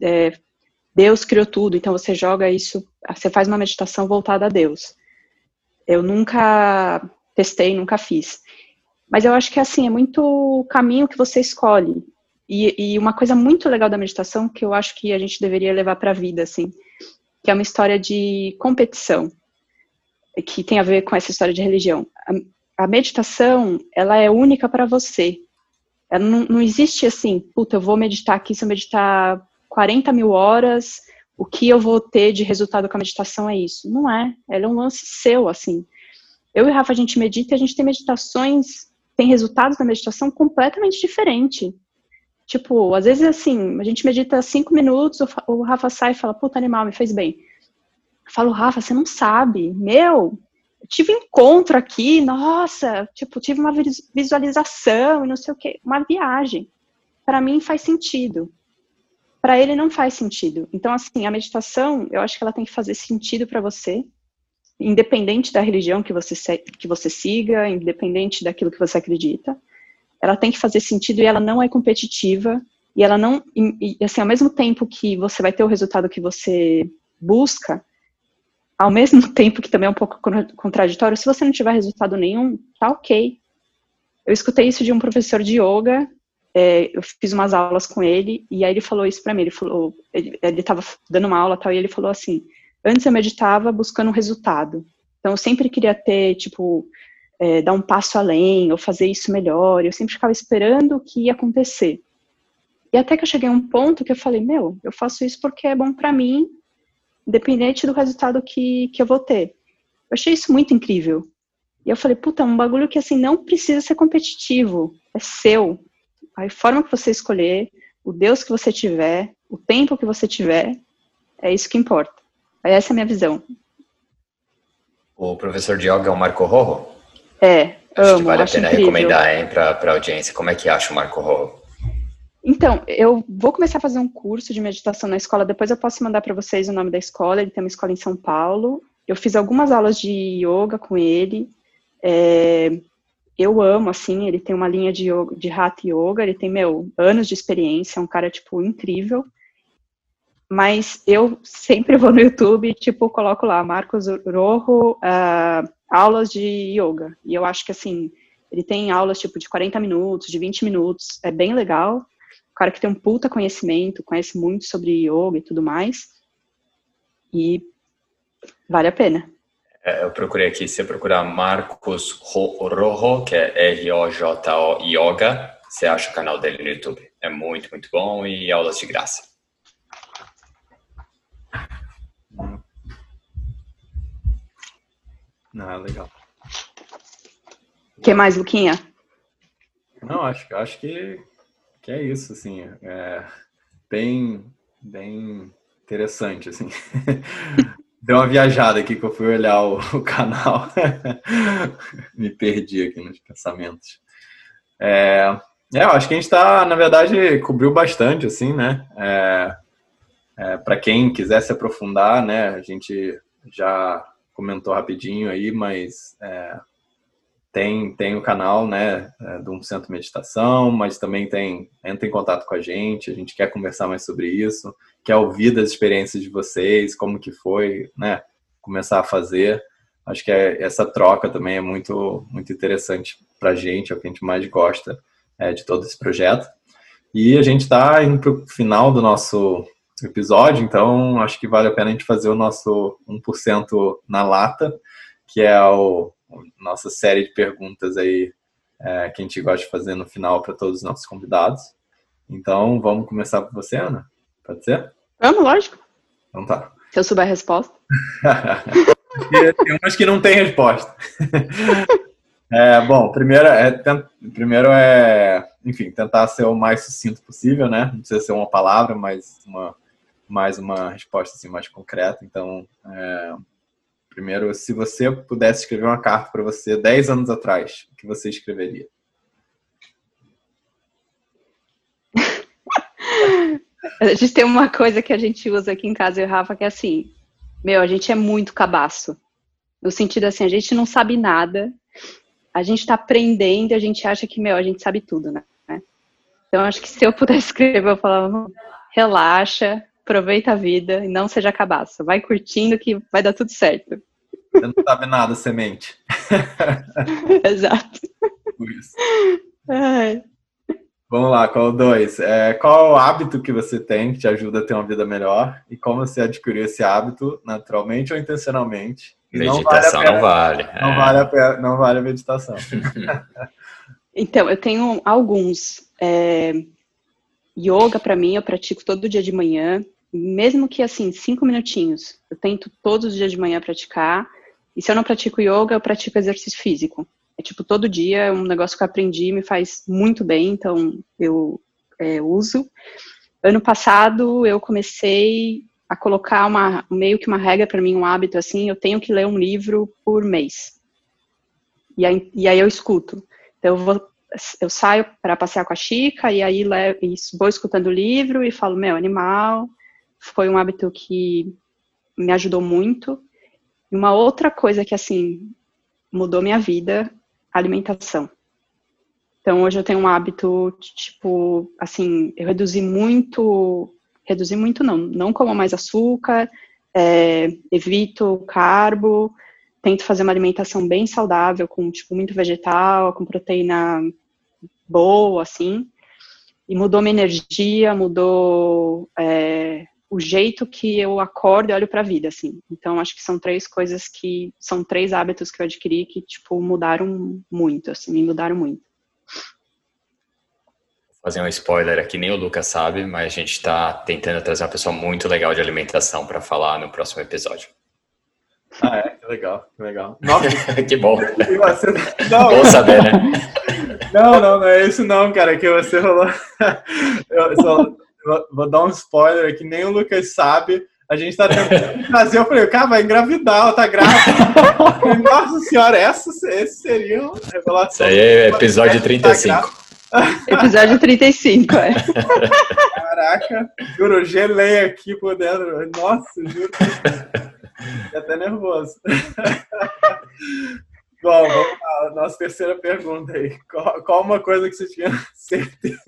é, Deus criou tudo, então você joga isso, você faz uma meditação voltada a Deus. Eu nunca testei, nunca fiz. Mas eu acho que assim, é muito o caminho que você escolhe. E, e, uma coisa muito legal da meditação que eu acho que a gente deveria levar para a vida, assim, que é uma história de competição, que tem a ver com essa história de religião. A, a meditação, ela é única para você. Ela não, não existe assim, puta, eu vou meditar aqui, se eu meditar 40 mil horas, o que eu vou ter de resultado com a meditação é isso. Não é. Ela é um lance seu, assim. Eu e o Rafa, a gente medita e a gente tem meditações, tem resultados da meditação completamente diferentes Tipo, às vezes assim, a gente medita cinco minutos, o Rafa sai e fala, puta animal, me fez bem. Eu falo, Rafa, você não sabe. Meu, eu tive encontro aqui, nossa, tipo, tive uma visualização e não sei o quê, uma viagem. Para mim faz sentido. Para ele não faz sentido. Então, assim, a meditação, eu acho que ela tem que fazer sentido para você, independente da religião que você, que você siga, independente daquilo que você acredita ela tem que fazer sentido e ela não é competitiva. E ela não, e, assim, ao mesmo tempo que você vai ter o resultado que você busca, ao mesmo [LAUGHS] tempo que também é um pouco contraditório, se você não tiver resultado nenhum, tá ok. Eu escutei isso de um professor de yoga, é, eu fiz umas aulas com ele, e aí ele falou isso para mim, ele falou, ele, ele tava dando uma aula tal, e ele falou assim, antes eu meditava buscando um resultado, então eu sempre queria ter, tipo, é, dar um passo além, ou fazer isso melhor. Eu sempre ficava esperando o que ia acontecer. E até que eu cheguei a um ponto que eu falei, meu, eu faço isso porque é bom para mim, independente do resultado que, que eu vou ter. Eu achei isso muito incrível. E eu falei, puta, um bagulho que assim não precisa ser competitivo, é seu. A forma que você escolher, o Deus que você tiver, o tempo que você tiver, é isso que importa. Essa é a minha visão. O professor de yoga é o Marco Rojo? É, acho amo, que vale a pena incrível. recomendar, hein, para a audiência. Como é que acha o Marco Rolo? Então, eu vou começar a fazer um curso de meditação na escola, depois eu posso mandar para vocês o nome da escola, ele tem uma escola em São Paulo. Eu fiz algumas aulas de yoga com ele. É, eu amo, assim, ele tem uma linha de, yoga, de Hatha Yoga, ele tem, meu, anos de experiência, é um cara, tipo, incrível. Mas eu sempre vou no YouTube, tipo, coloco lá, Marcos Rojo, uh, aulas de yoga. E eu acho que, assim, ele tem aulas tipo de 40 minutos, de 20 minutos, é bem legal. cara que tem um puta conhecimento, conhece muito sobre yoga e tudo mais. E vale a pena. É, eu procurei aqui, se você procurar Marcos Rojo, que é R-O-J-O Yoga, você acha o canal dele no YouTube. É muito, muito bom e aulas de graça. Ah, legal. O que mais, Luquinha? Não, acho, acho que, que é isso, assim. É bem, bem interessante, assim. [LAUGHS] Deu uma viajada aqui que eu fui olhar o, o canal. [LAUGHS] Me perdi aqui nos pensamentos. É, é, eu acho que a gente está, na verdade, cobriu bastante, assim, né? É, é, Para quem quiser se aprofundar, né? A gente já comentou rapidinho aí, mas é, tem, tem o canal, né, é, do 1% Meditação, mas também tem, entra em contato com a gente, a gente quer conversar mais sobre isso, quer ouvir das experiências de vocês, como que foi, né, começar a fazer. Acho que é, essa troca também é muito, muito interessante para a gente, é o que a gente mais gosta é, de todo esse projeto. E a gente está indo para o final do nosso episódio, então acho que vale a pena a gente fazer o nosso 1% na lata, que é o nossa série de perguntas aí é, que a gente gosta de fazer no final para todos os nossos convidados. Então, vamos começar com você, Ana? Pode ser? Vamos, lógico. Então tá. Se eu souber a resposta. [LAUGHS] tem umas que não tem resposta. [LAUGHS] é, bom, primeiro é, primeiro é, enfim, tentar ser o mais sucinto possível, né? Não precisa ser uma palavra, mas uma, mais uma resposta assim, mais concreta. Então, é, Primeiro, se você pudesse escrever uma carta para você 10 anos atrás, o que você escreveria? [LAUGHS] a gente tem uma coisa que a gente usa aqui em casa, eu e o Rafa, que é assim, meu, a gente é muito cabaço. No sentido assim, a gente não sabe nada, a gente está aprendendo a gente acha que, meu, a gente sabe tudo, né? Então, acho que se eu pudesse [LAUGHS] escrever, eu falava, relaxa, aproveita a vida e não seja cabaço. Vai curtindo que vai dar tudo certo. Você não sabe nada, semente. [LAUGHS] Exato. Isso. Ai. Vamos lá, qual dois? É, qual o hábito que você tem que te ajuda a ter uma vida melhor e como você adquiriu esse hábito, naturalmente ou intencionalmente? E meditação não vale. Não vale, não, é. vale a pena, não vale a meditação. [LAUGHS] então, eu tenho alguns. É, yoga, para mim, eu pratico todo dia de manhã, mesmo que assim, cinco minutinhos. Eu tento todos os dias de manhã praticar. E se eu não pratico yoga, eu pratico exercício físico. É tipo, todo dia é um negócio que eu aprendi me faz muito bem, então eu é, uso. Ano passado eu comecei a colocar uma, meio que uma regra para mim, um hábito assim, eu tenho que ler um livro por mês. E aí, e aí eu escuto. Então eu, vou, eu saio para passear com a Chica e aí vou escutando o livro e falo, meu, animal. Foi um hábito que me ajudou muito. E uma outra coisa que, assim, mudou minha vida, alimentação. Então, hoje eu tenho um hábito, tipo, assim, eu reduzi muito, reduzi muito não, não como mais açúcar, é, evito carbo, tento fazer uma alimentação bem saudável, com, tipo, muito vegetal, com proteína boa, assim, e mudou minha energia, mudou é, o jeito que eu acordo e olho para a vida, assim. Então, acho que são três coisas que são três hábitos que eu adquiri que tipo mudaram muito, assim, me mudaram muito. Vou fazer um spoiler aqui, nem o Lucas sabe, mas a gente está tentando trazer uma pessoa muito legal de alimentação para falar no próximo episódio. Ah, é? Que legal, que legal. Nossa, [LAUGHS] que bom. Não. Bom saber, né? Não, não, não é isso não, cara, que você falou. [LAUGHS] Eu só vou dar um spoiler aqui, nem o Lucas sabe. A gente tá tentando [LAUGHS] trazer, eu falei, cara, vai engravidar, ela tá grávida. [LAUGHS] Nossa senhora, essa, esse seria uma revelação. Isso aí é episódio 35. episódio 35, é. Caraca, juro, gelei aqui por dentro. Nossa, juro. Fiquei até nervoso. [LAUGHS] Bom, vamos lá. Nossa terceira pergunta aí. Qual, qual uma coisa que você tinha certeza?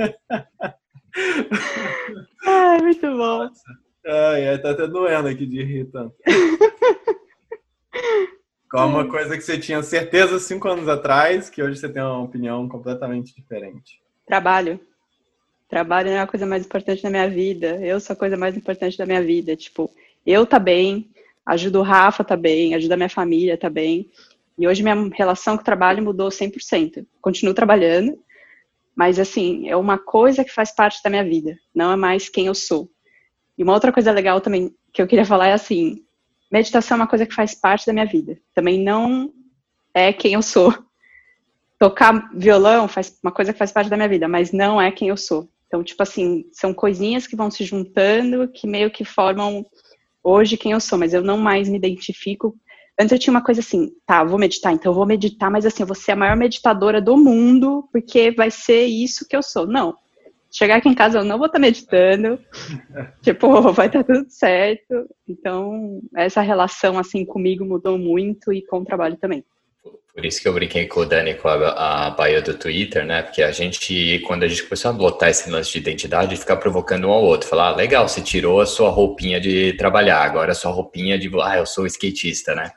Ai, muito bom. Ai, ai, tá até doendo aqui de rir tanto. Qual uma coisa que você tinha certeza cinco anos atrás que hoje você tem uma opinião completamente diferente? Trabalho. trabalho não é a coisa mais importante da minha vida, eu sou a coisa mais importante da minha vida. Tipo, eu tá bem, ajudo o Rafa tá bem, ajudo a minha família tá bem. E hoje minha relação com o trabalho mudou 100%. Continuo trabalhando, mas assim, é uma coisa que faz parte da minha vida, não é mais quem eu sou. E uma outra coisa legal também que eu queria falar é assim, meditação é uma coisa que faz parte da minha vida. Também não é quem eu sou. Tocar violão faz uma coisa que faz parte da minha vida, mas não é quem eu sou. Então, tipo assim, são coisinhas que vão se juntando, que meio que formam hoje quem eu sou, mas eu não mais me identifico. Antes eu tinha uma coisa assim, tá, vou meditar, então eu vou meditar, mas assim, eu vou ser a maior meditadora do mundo, porque vai ser isso que eu sou. Não. Chegar aqui em casa eu não vou estar tá meditando, [LAUGHS] tipo, [LAUGHS] vai estar tá tudo certo. Então, essa relação assim comigo mudou muito e com o trabalho também. Por isso que eu brinquei com o Dani com a, a bio do Twitter, né? Porque a gente, quando a gente começou a botar esse lance de identidade, ficar provocando um ao outro. Falar, ah, legal, você tirou a sua roupinha de trabalhar, agora a sua roupinha de, ah, eu sou skatista, né?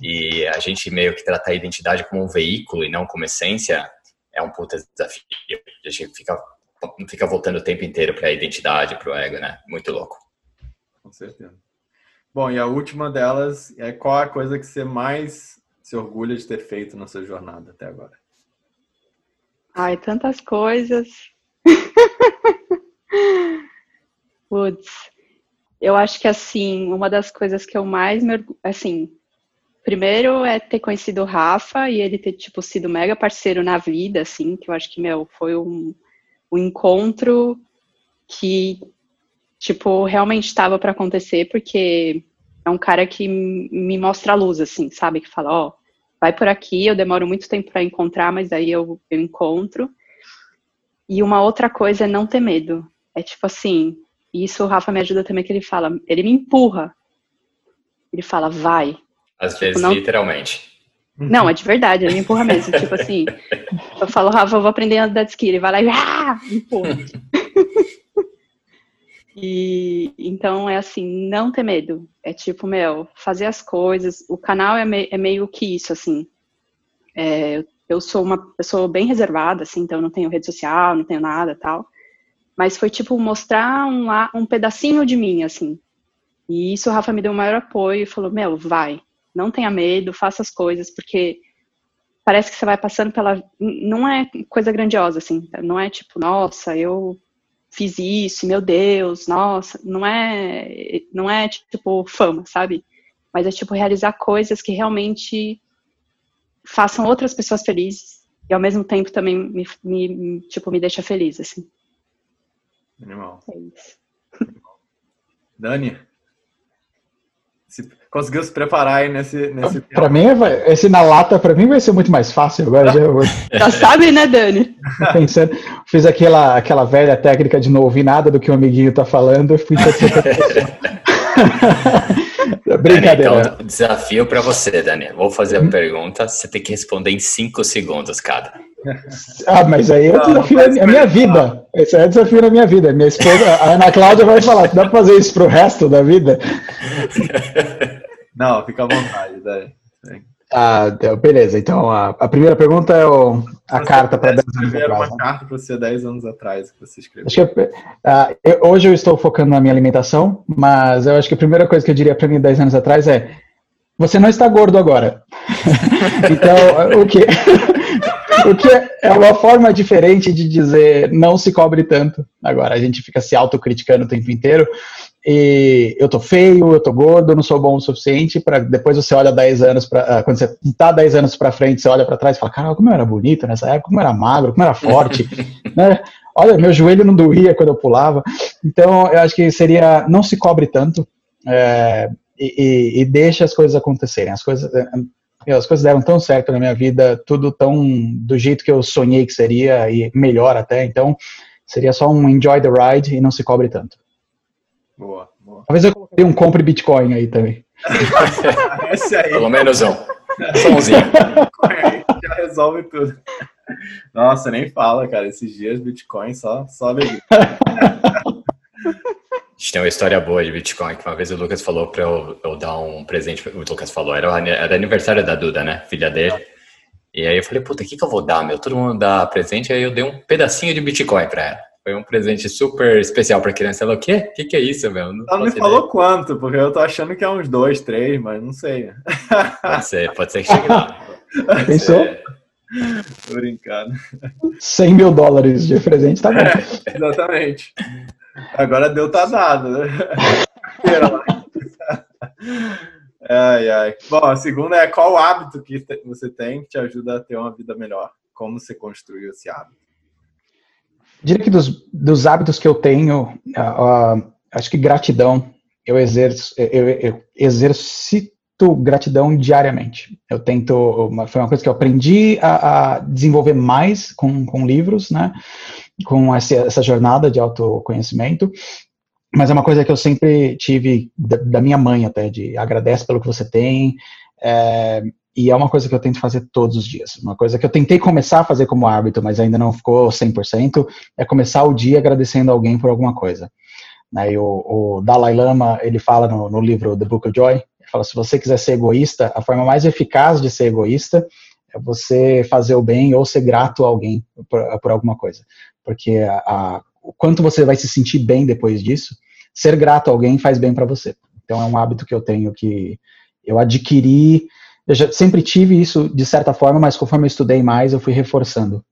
E a gente meio que tratar a identidade como um veículo e não como essência é um puta desafio. A gente fica, fica voltando o tempo inteiro para a identidade, para o ego, né? Muito louco. Com certeza. Bom, e a última delas é qual a coisa que você mais se orgulha de ter feito na sua jornada até agora? Ai, tantas coisas. [LAUGHS] Putz, eu acho que assim, uma das coisas que eu mais me assim, primeiro é ter conhecido o Rafa e ele ter tipo sido mega parceiro na vida, assim, que eu acho que meu foi um, um encontro que tipo realmente estava para acontecer porque é um cara que me mostra a luz, assim, sabe? Que fala, ó, oh, vai por aqui, eu demoro muito tempo para encontrar, mas aí eu, eu encontro. E uma outra coisa é não ter medo. É tipo assim, isso o Rafa me ajuda também, que ele fala, ele me empurra. Ele fala, vai. Às tipo, vezes, não... literalmente. Não, é de verdade, ele me empurra mesmo. [LAUGHS] tipo assim, eu falo, Rafa, eu vou aprender a andar de esqui. Ele vai lá e ah, empurra. [LAUGHS] E então é assim, não ter medo. É tipo, meu, fazer as coisas. O canal é, me, é meio que isso, assim. É, eu sou uma pessoa bem reservada, assim, então não tenho rede social, não tenho nada tal. Mas foi tipo mostrar um, um pedacinho de mim, assim. E isso o Rafa me deu o maior apoio e falou: Meu, vai, não tenha medo, faça as coisas, porque parece que você vai passando pela. Não é coisa grandiosa, assim. Não é tipo, nossa, eu fiz isso, meu Deus, nossa, não é, não é tipo fama, sabe? Mas é tipo realizar coisas que realmente façam outras pessoas felizes e ao mesmo tempo também me, me tipo me deixa feliz assim. Animal. É isso. Dani, se, conseguiu se preparar aí nesse, nesse Para mim, esse na lata, para mim vai ser muito mais fácil agora. Já, [LAUGHS] já sabe, né, Dani? [LAUGHS] Pensando, fiz aquela, aquela velha técnica de não ouvir nada do que o amiguinho tá falando, fui [LAUGHS] Brincadeira. Dani, então, desafio para você, Dani. Vou fazer a pergunta, você tem que responder em cinco segundos cada. Ah, mas aí eu desafio a minha vida. Esse é desafio na minha vida. Minha esposa, a Ana Cláudia, vai falar: dá para fazer isso pro resto da vida? Não, fica à vontade, Dani. Ah, beleza. Então, a, a, primeira pergunta é o, a você carta para 10 anos atrás. uma né? carta para você 10 anos atrás que você escreveu. Uh, eu, hoje eu estou focando na minha alimentação, mas eu acho que a primeira coisa que eu diria para mim 10 anos atrás é: você não está gordo agora. [LAUGHS] então, o que? [LAUGHS] o que é uma forma diferente de dizer não se cobre tanto. Agora, a gente fica se autocriticando o tempo inteiro. E eu tô feio, eu tô gordo, não sou bom o suficiente para depois você olha 10 anos para ah, quando você tá 10 anos para frente, você olha para trás e fala: "Caramba, como eu era bonito nessa época, como eu era magro, como eu era forte", [LAUGHS] né? Olha, meu joelho não doía quando eu pulava. Então, eu acho que seria não se cobre tanto. É, e, e, e deixa as coisas acontecerem. As coisas, meu, as coisas deram tão certo na minha vida, tudo tão do jeito que eu sonhei que seria e melhor até. Então, seria só um enjoy the ride e não se cobre tanto. Boa, boa. Talvez eu coloquei um compre Bitcoin aí também. [LAUGHS] Esse aí. Pelo menos um. Somzinho. [LAUGHS] Já resolve tudo. Nossa, nem fala, cara. Esses dias Bitcoin só sobe. A gente tem uma história boa de Bitcoin, que uma vez o Lucas falou para eu, eu, dar um presente, o Lucas falou, era, era aniversário da Duda, né, filha dele, e aí eu falei, puta, o que, que eu vou dar, meu? Todo mundo dá presente, aí eu dei um pedacinho de Bitcoin para ela. Foi um presente super especial para criança. Ela, o quê? O que, que é isso, meu? Não Ela me falou ideia. quanto, porque eu tô achando que é uns dois, três, mas não sei. Pode ser, pode ser que chegue lá. Pensou? Tô brincando. 100 mil dólares de presente, tá bom. É, [LAUGHS] exatamente. Agora deu tá dado, né? ai, ai. Bom, a segunda é qual hábito que você tem que te ajuda a ter uma vida melhor? Como você construiu esse hábito? Diria que dos, dos hábitos que eu tenho, uh, uh, acho que gratidão, eu exerço, eu, eu exercito gratidão diariamente. Eu tento, uma, foi uma coisa que eu aprendi a, a desenvolver mais com, com livros, né? Com essa, essa jornada de autoconhecimento. Mas é uma coisa que eu sempre tive da, da minha mãe até, de agradece pelo que você tem, é, e é uma coisa que eu tento fazer todos os dias. Uma coisa que eu tentei começar a fazer como hábito, mas ainda não ficou 100%, é começar o dia agradecendo alguém por alguma coisa. Né, o, o, Dalai Lama, ele fala no, no, livro The Book of Joy, ele fala, se você quiser ser egoísta, a forma mais eficaz de ser egoísta é você fazer o bem ou ser grato a alguém por, por alguma coisa. Porque a, a, o quanto você vai se sentir bem depois disso, ser grato a alguém faz bem para você. Então é um hábito que eu tenho que eu adquiri eu já sempre tive isso de certa forma, mas conforme eu estudei mais, eu fui reforçando.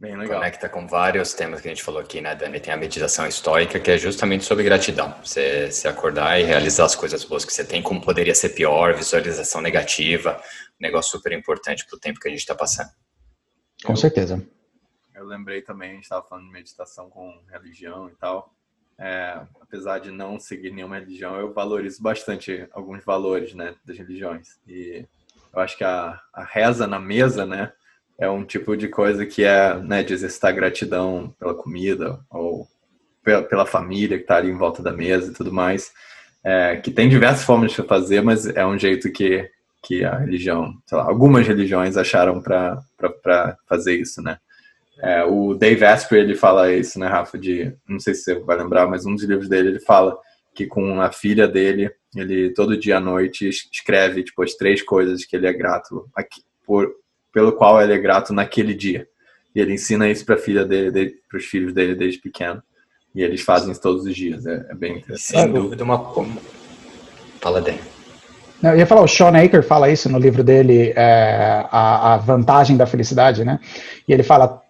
Bem legal. Conecta com vários temas que a gente falou aqui, né, Dani? Tem a meditação estoica, que é justamente sobre gratidão. Você se acordar e realizar as coisas boas que você tem, como poderia ser pior, visualização negativa, um negócio super importante para o tempo que a gente está passando. Com certeza. Eu lembrei também, a gente estava falando de meditação com religião e tal é, apesar de não seguir nenhuma religião, eu valorizo bastante alguns valores, né, das religiões. E eu acho que a, a reza na mesa, né, é um tipo de coisa que é, né, de exercitar gratidão pela comida ou pela, pela família que está ali em volta da mesa e tudo mais. É, que tem diversas formas de fazer, mas é um jeito que, que a religião, sei lá, algumas religiões acharam para fazer isso, né? É, o Dave Asprey, ele fala isso, né, Rafa, de, não sei se você vai lembrar, mas um dos livros dele, ele fala que com a filha dele, ele todo dia à noite escreve, tipo, as três coisas que ele é grato, aqui, por, pelo qual ele é grato naquele dia. E ele ensina isso para a filha dele, para os filhos dele desde pequeno. E eles fazem isso todos os dias, é, é bem interessante. Sem dúvida, uma... Fala, Dan. Eu ia falar, o Sean Aker fala isso no livro dele, é, a, a vantagem da felicidade, né? E ele fala,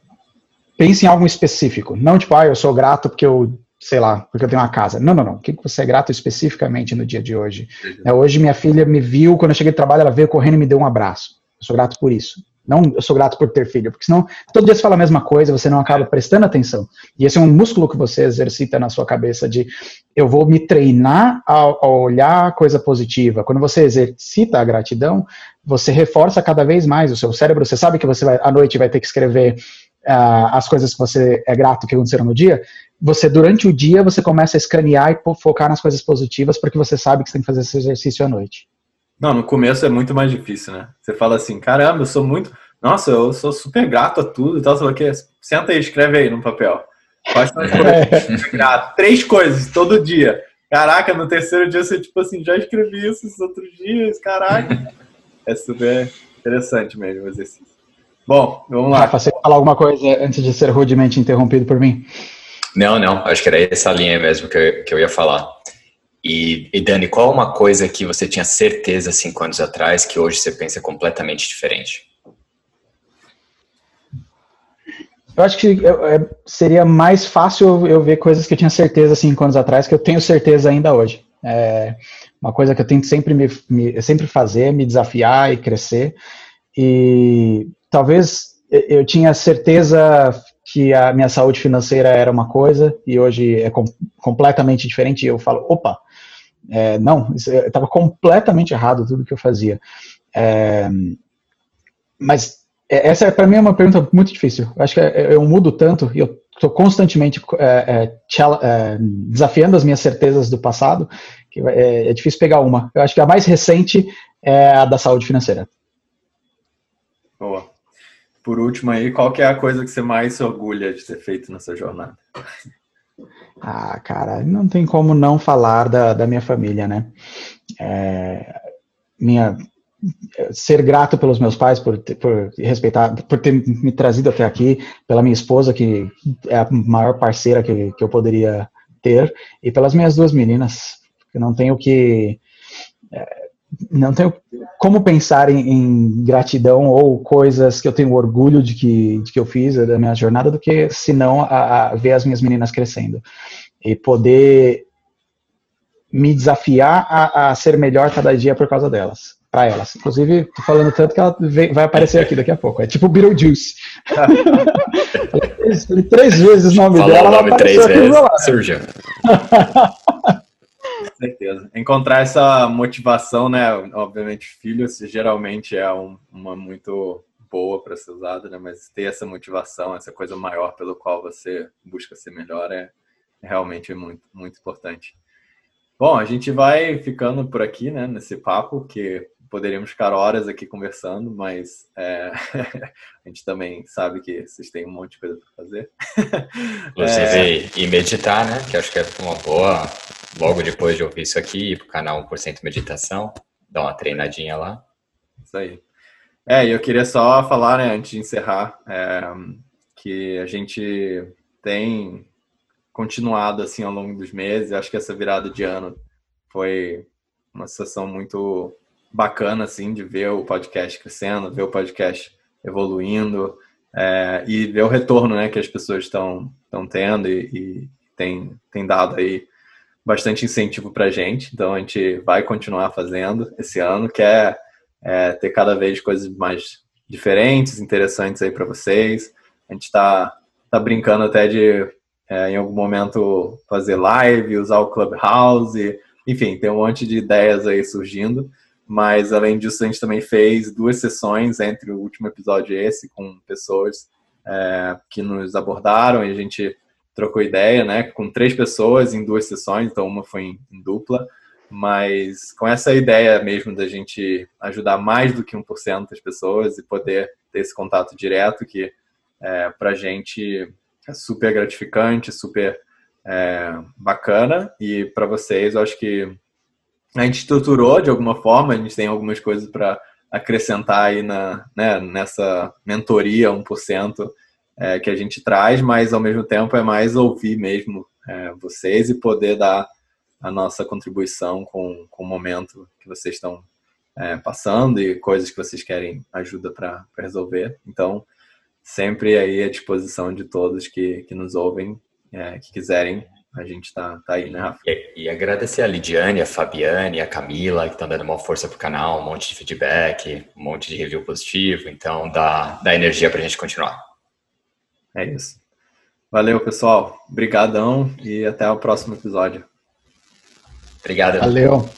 pense em algo específico. Não tipo, ah, eu sou grato porque eu, sei lá, porque eu tenho uma casa. Não, não, não. O que você é grato especificamente no dia de hoje? É, hoje minha filha me viu, quando eu cheguei do trabalho, ela veio correndo e me deu um abraço. Eu sou grato por isso. Não, eu sou grato por ter filho, porque senão todo dia você fala a mesma coisa, você não acaba prestando atenção. E esse é um músculo que você exercita na sua cabeça de eu vou me treinar a, a olhar coisa positiva. Quando você exercita a gratidão, você reforça cada vez mais o seu cérebro. Você sabe que você vai, à noite vai ter que escrever uh, as coisas que você é grato que aconteceram no dia, você durante o dia você começa a escanear e focar nas coisas positivas porque você sabe que você tem que fazer esse exercício à noite. Não, no começo é muito mais difícil, né? Você fala assim, caramba, eu sou muito, nossa, eu sou super grato a tudo e tal, sei que. Senta aí, escreve aí no papel. São as coisas? É. Grato. [LAUGHS] Três coisas todo dia. Caraca, no terceiro dia você, tipo assim, já escrevi isso esses outros dias, caraca. É super interessante mesmo o exercício. Bom, vamos lá. Rafa, você falar alguma coisa antes de ser rudemente interrompido por mim? Não, não. Acho que era essa linha mesmo que eu, que eu ia falar. E, e, Dani, qual uma coisa que você tinha certeza cinco anos atrás que hoje você pensa completamente diferente? Eu acho que é, seria mais fácil eu ver coisas que eu tinha certeza cinco anos atrás que eu tenho certeza ainda hoje. É uma coisa que eu tento sempre me, me sempre fazer, me desafiar e crescer. E talvez eu tinha certeza que a minha saúde financeira era uma coisa e hoje é com, completamente diferente. Eu falo, opa, é, não, estava completamente errado tudo que eu fazia. É, mas essa é para mim é uma pergunta muito difícil. Eu acho que eu mudo tanto e eu estou constantemente é, é, é, desafiando as minhas certezas do passado que é, é difícil pegar uma. Eu acho que a mais recente é a da saúde financeira. Boa por último aí, qual que é a coisa que você mais se orgulha de ter feito nessa jornada? Ah, cara, não tem como não falar da, da minha família, né? É, minha, ser grato pelos meus pais por, por respeitar, por ter me trazido até aqui, pela minha esposa que é a maior parceira que, que eu poderia ter e pelas minhas duas meninas, que não tenho que é, não tenho como pensar em, em, gratidão ou coisas que eu tenho orgulho de que, de que eu fiz da minha jornada do que senão a, a ver as minhas meninas crescendo e poder me desafiar a, a ser melhor cada dia por causa delas para elas. Inclusive, tô falando tanto que ela vai aparecer aqui daqui a pouco. É tipo Beetlejuice. [LAUGHS] Falei três vezes o nome Falou dela. o nome três vezes. Surgiu. [LAUGHS] Com certeza. Encontrar essa motivação, né? Obviamente, filhos geralmente é um, uma muito boa para ser usada, né? Mas ter essa motivação, essa coisa maior pelo qual você busca ser melhor é, realmente muito, muito importante. Bom, a gente vai ficando por aqui, né? Nesse papo que poderíamos ficar horas aqui conversando, mas é, [LAUGHS] a gente também sabe que vocês têm um monte de coisa para fazer. Inclusive, é... e meditar, né? Que acho que é uma boa, logo depois de ouvir isso aqui, ir para o canal 1% Meditação, dar uma treinadinha lá. Isso aí. É, eu queria só falar, né, antes de encerrar, é, que a gente tem continuado assim ao longo dos meses. Acho que essa virada de ano foi uma situação muito bacana assim de ver o podcast crescendo, ver o podcast evoluindo é, e ver o retorno né, que as pessoas estão tendo e, e tem, tem dado aí bastante incentivo para a gente. Então a gente vai continuar fazendo esse ano, quer é, ter cada vez coisas mais diferentes, interessantes aí para vocês. A gente está tá brincando até de é, em algum momento fazer live, usar o Clubhouse, enfim, tem um monte de ideias aí surgindo. Mas além disso, a gente também fez duas sessões entre o último episódio e esse, com pessoas é, que nos abordaram e a gente trocou ideia, né? Com três pessoas em duas sessões, então uma foi em, em dupla, mas com essa ideia mesmo da gente ajudar mais do que 1% das pessoas e poder ter esse contato direto, que é, para gente é super gratificante, super é, bacana, e para vocês, eu acho que a gente estruturou de alguma forma, a gente tem algumas coisas para acrescentar aí na, né, nessa mentoria 1% é, que a gente traz, mas ao mesmo tempo é mais ouvir mesmo é, vocês e poder dar a nossa contribuição com, com o momento que vocês estão é, passando e coisas que vocês querem ajuda para resolver. Então, sempre aí à disposição de todos que, que nos ouvem, é, que quiserem a gente tá, tá aí, né, Rafa? E, e, agradecer a Lidiane, a Fabiane, a Camila, que estão dando uma força pro canal, um monte de feedback, um monte de review positivo, então dá, dá energia pra gente continuar. É isso. Valeu, pessoal. Obrigadão e até o próximo episódio. Obrigado. Valeu.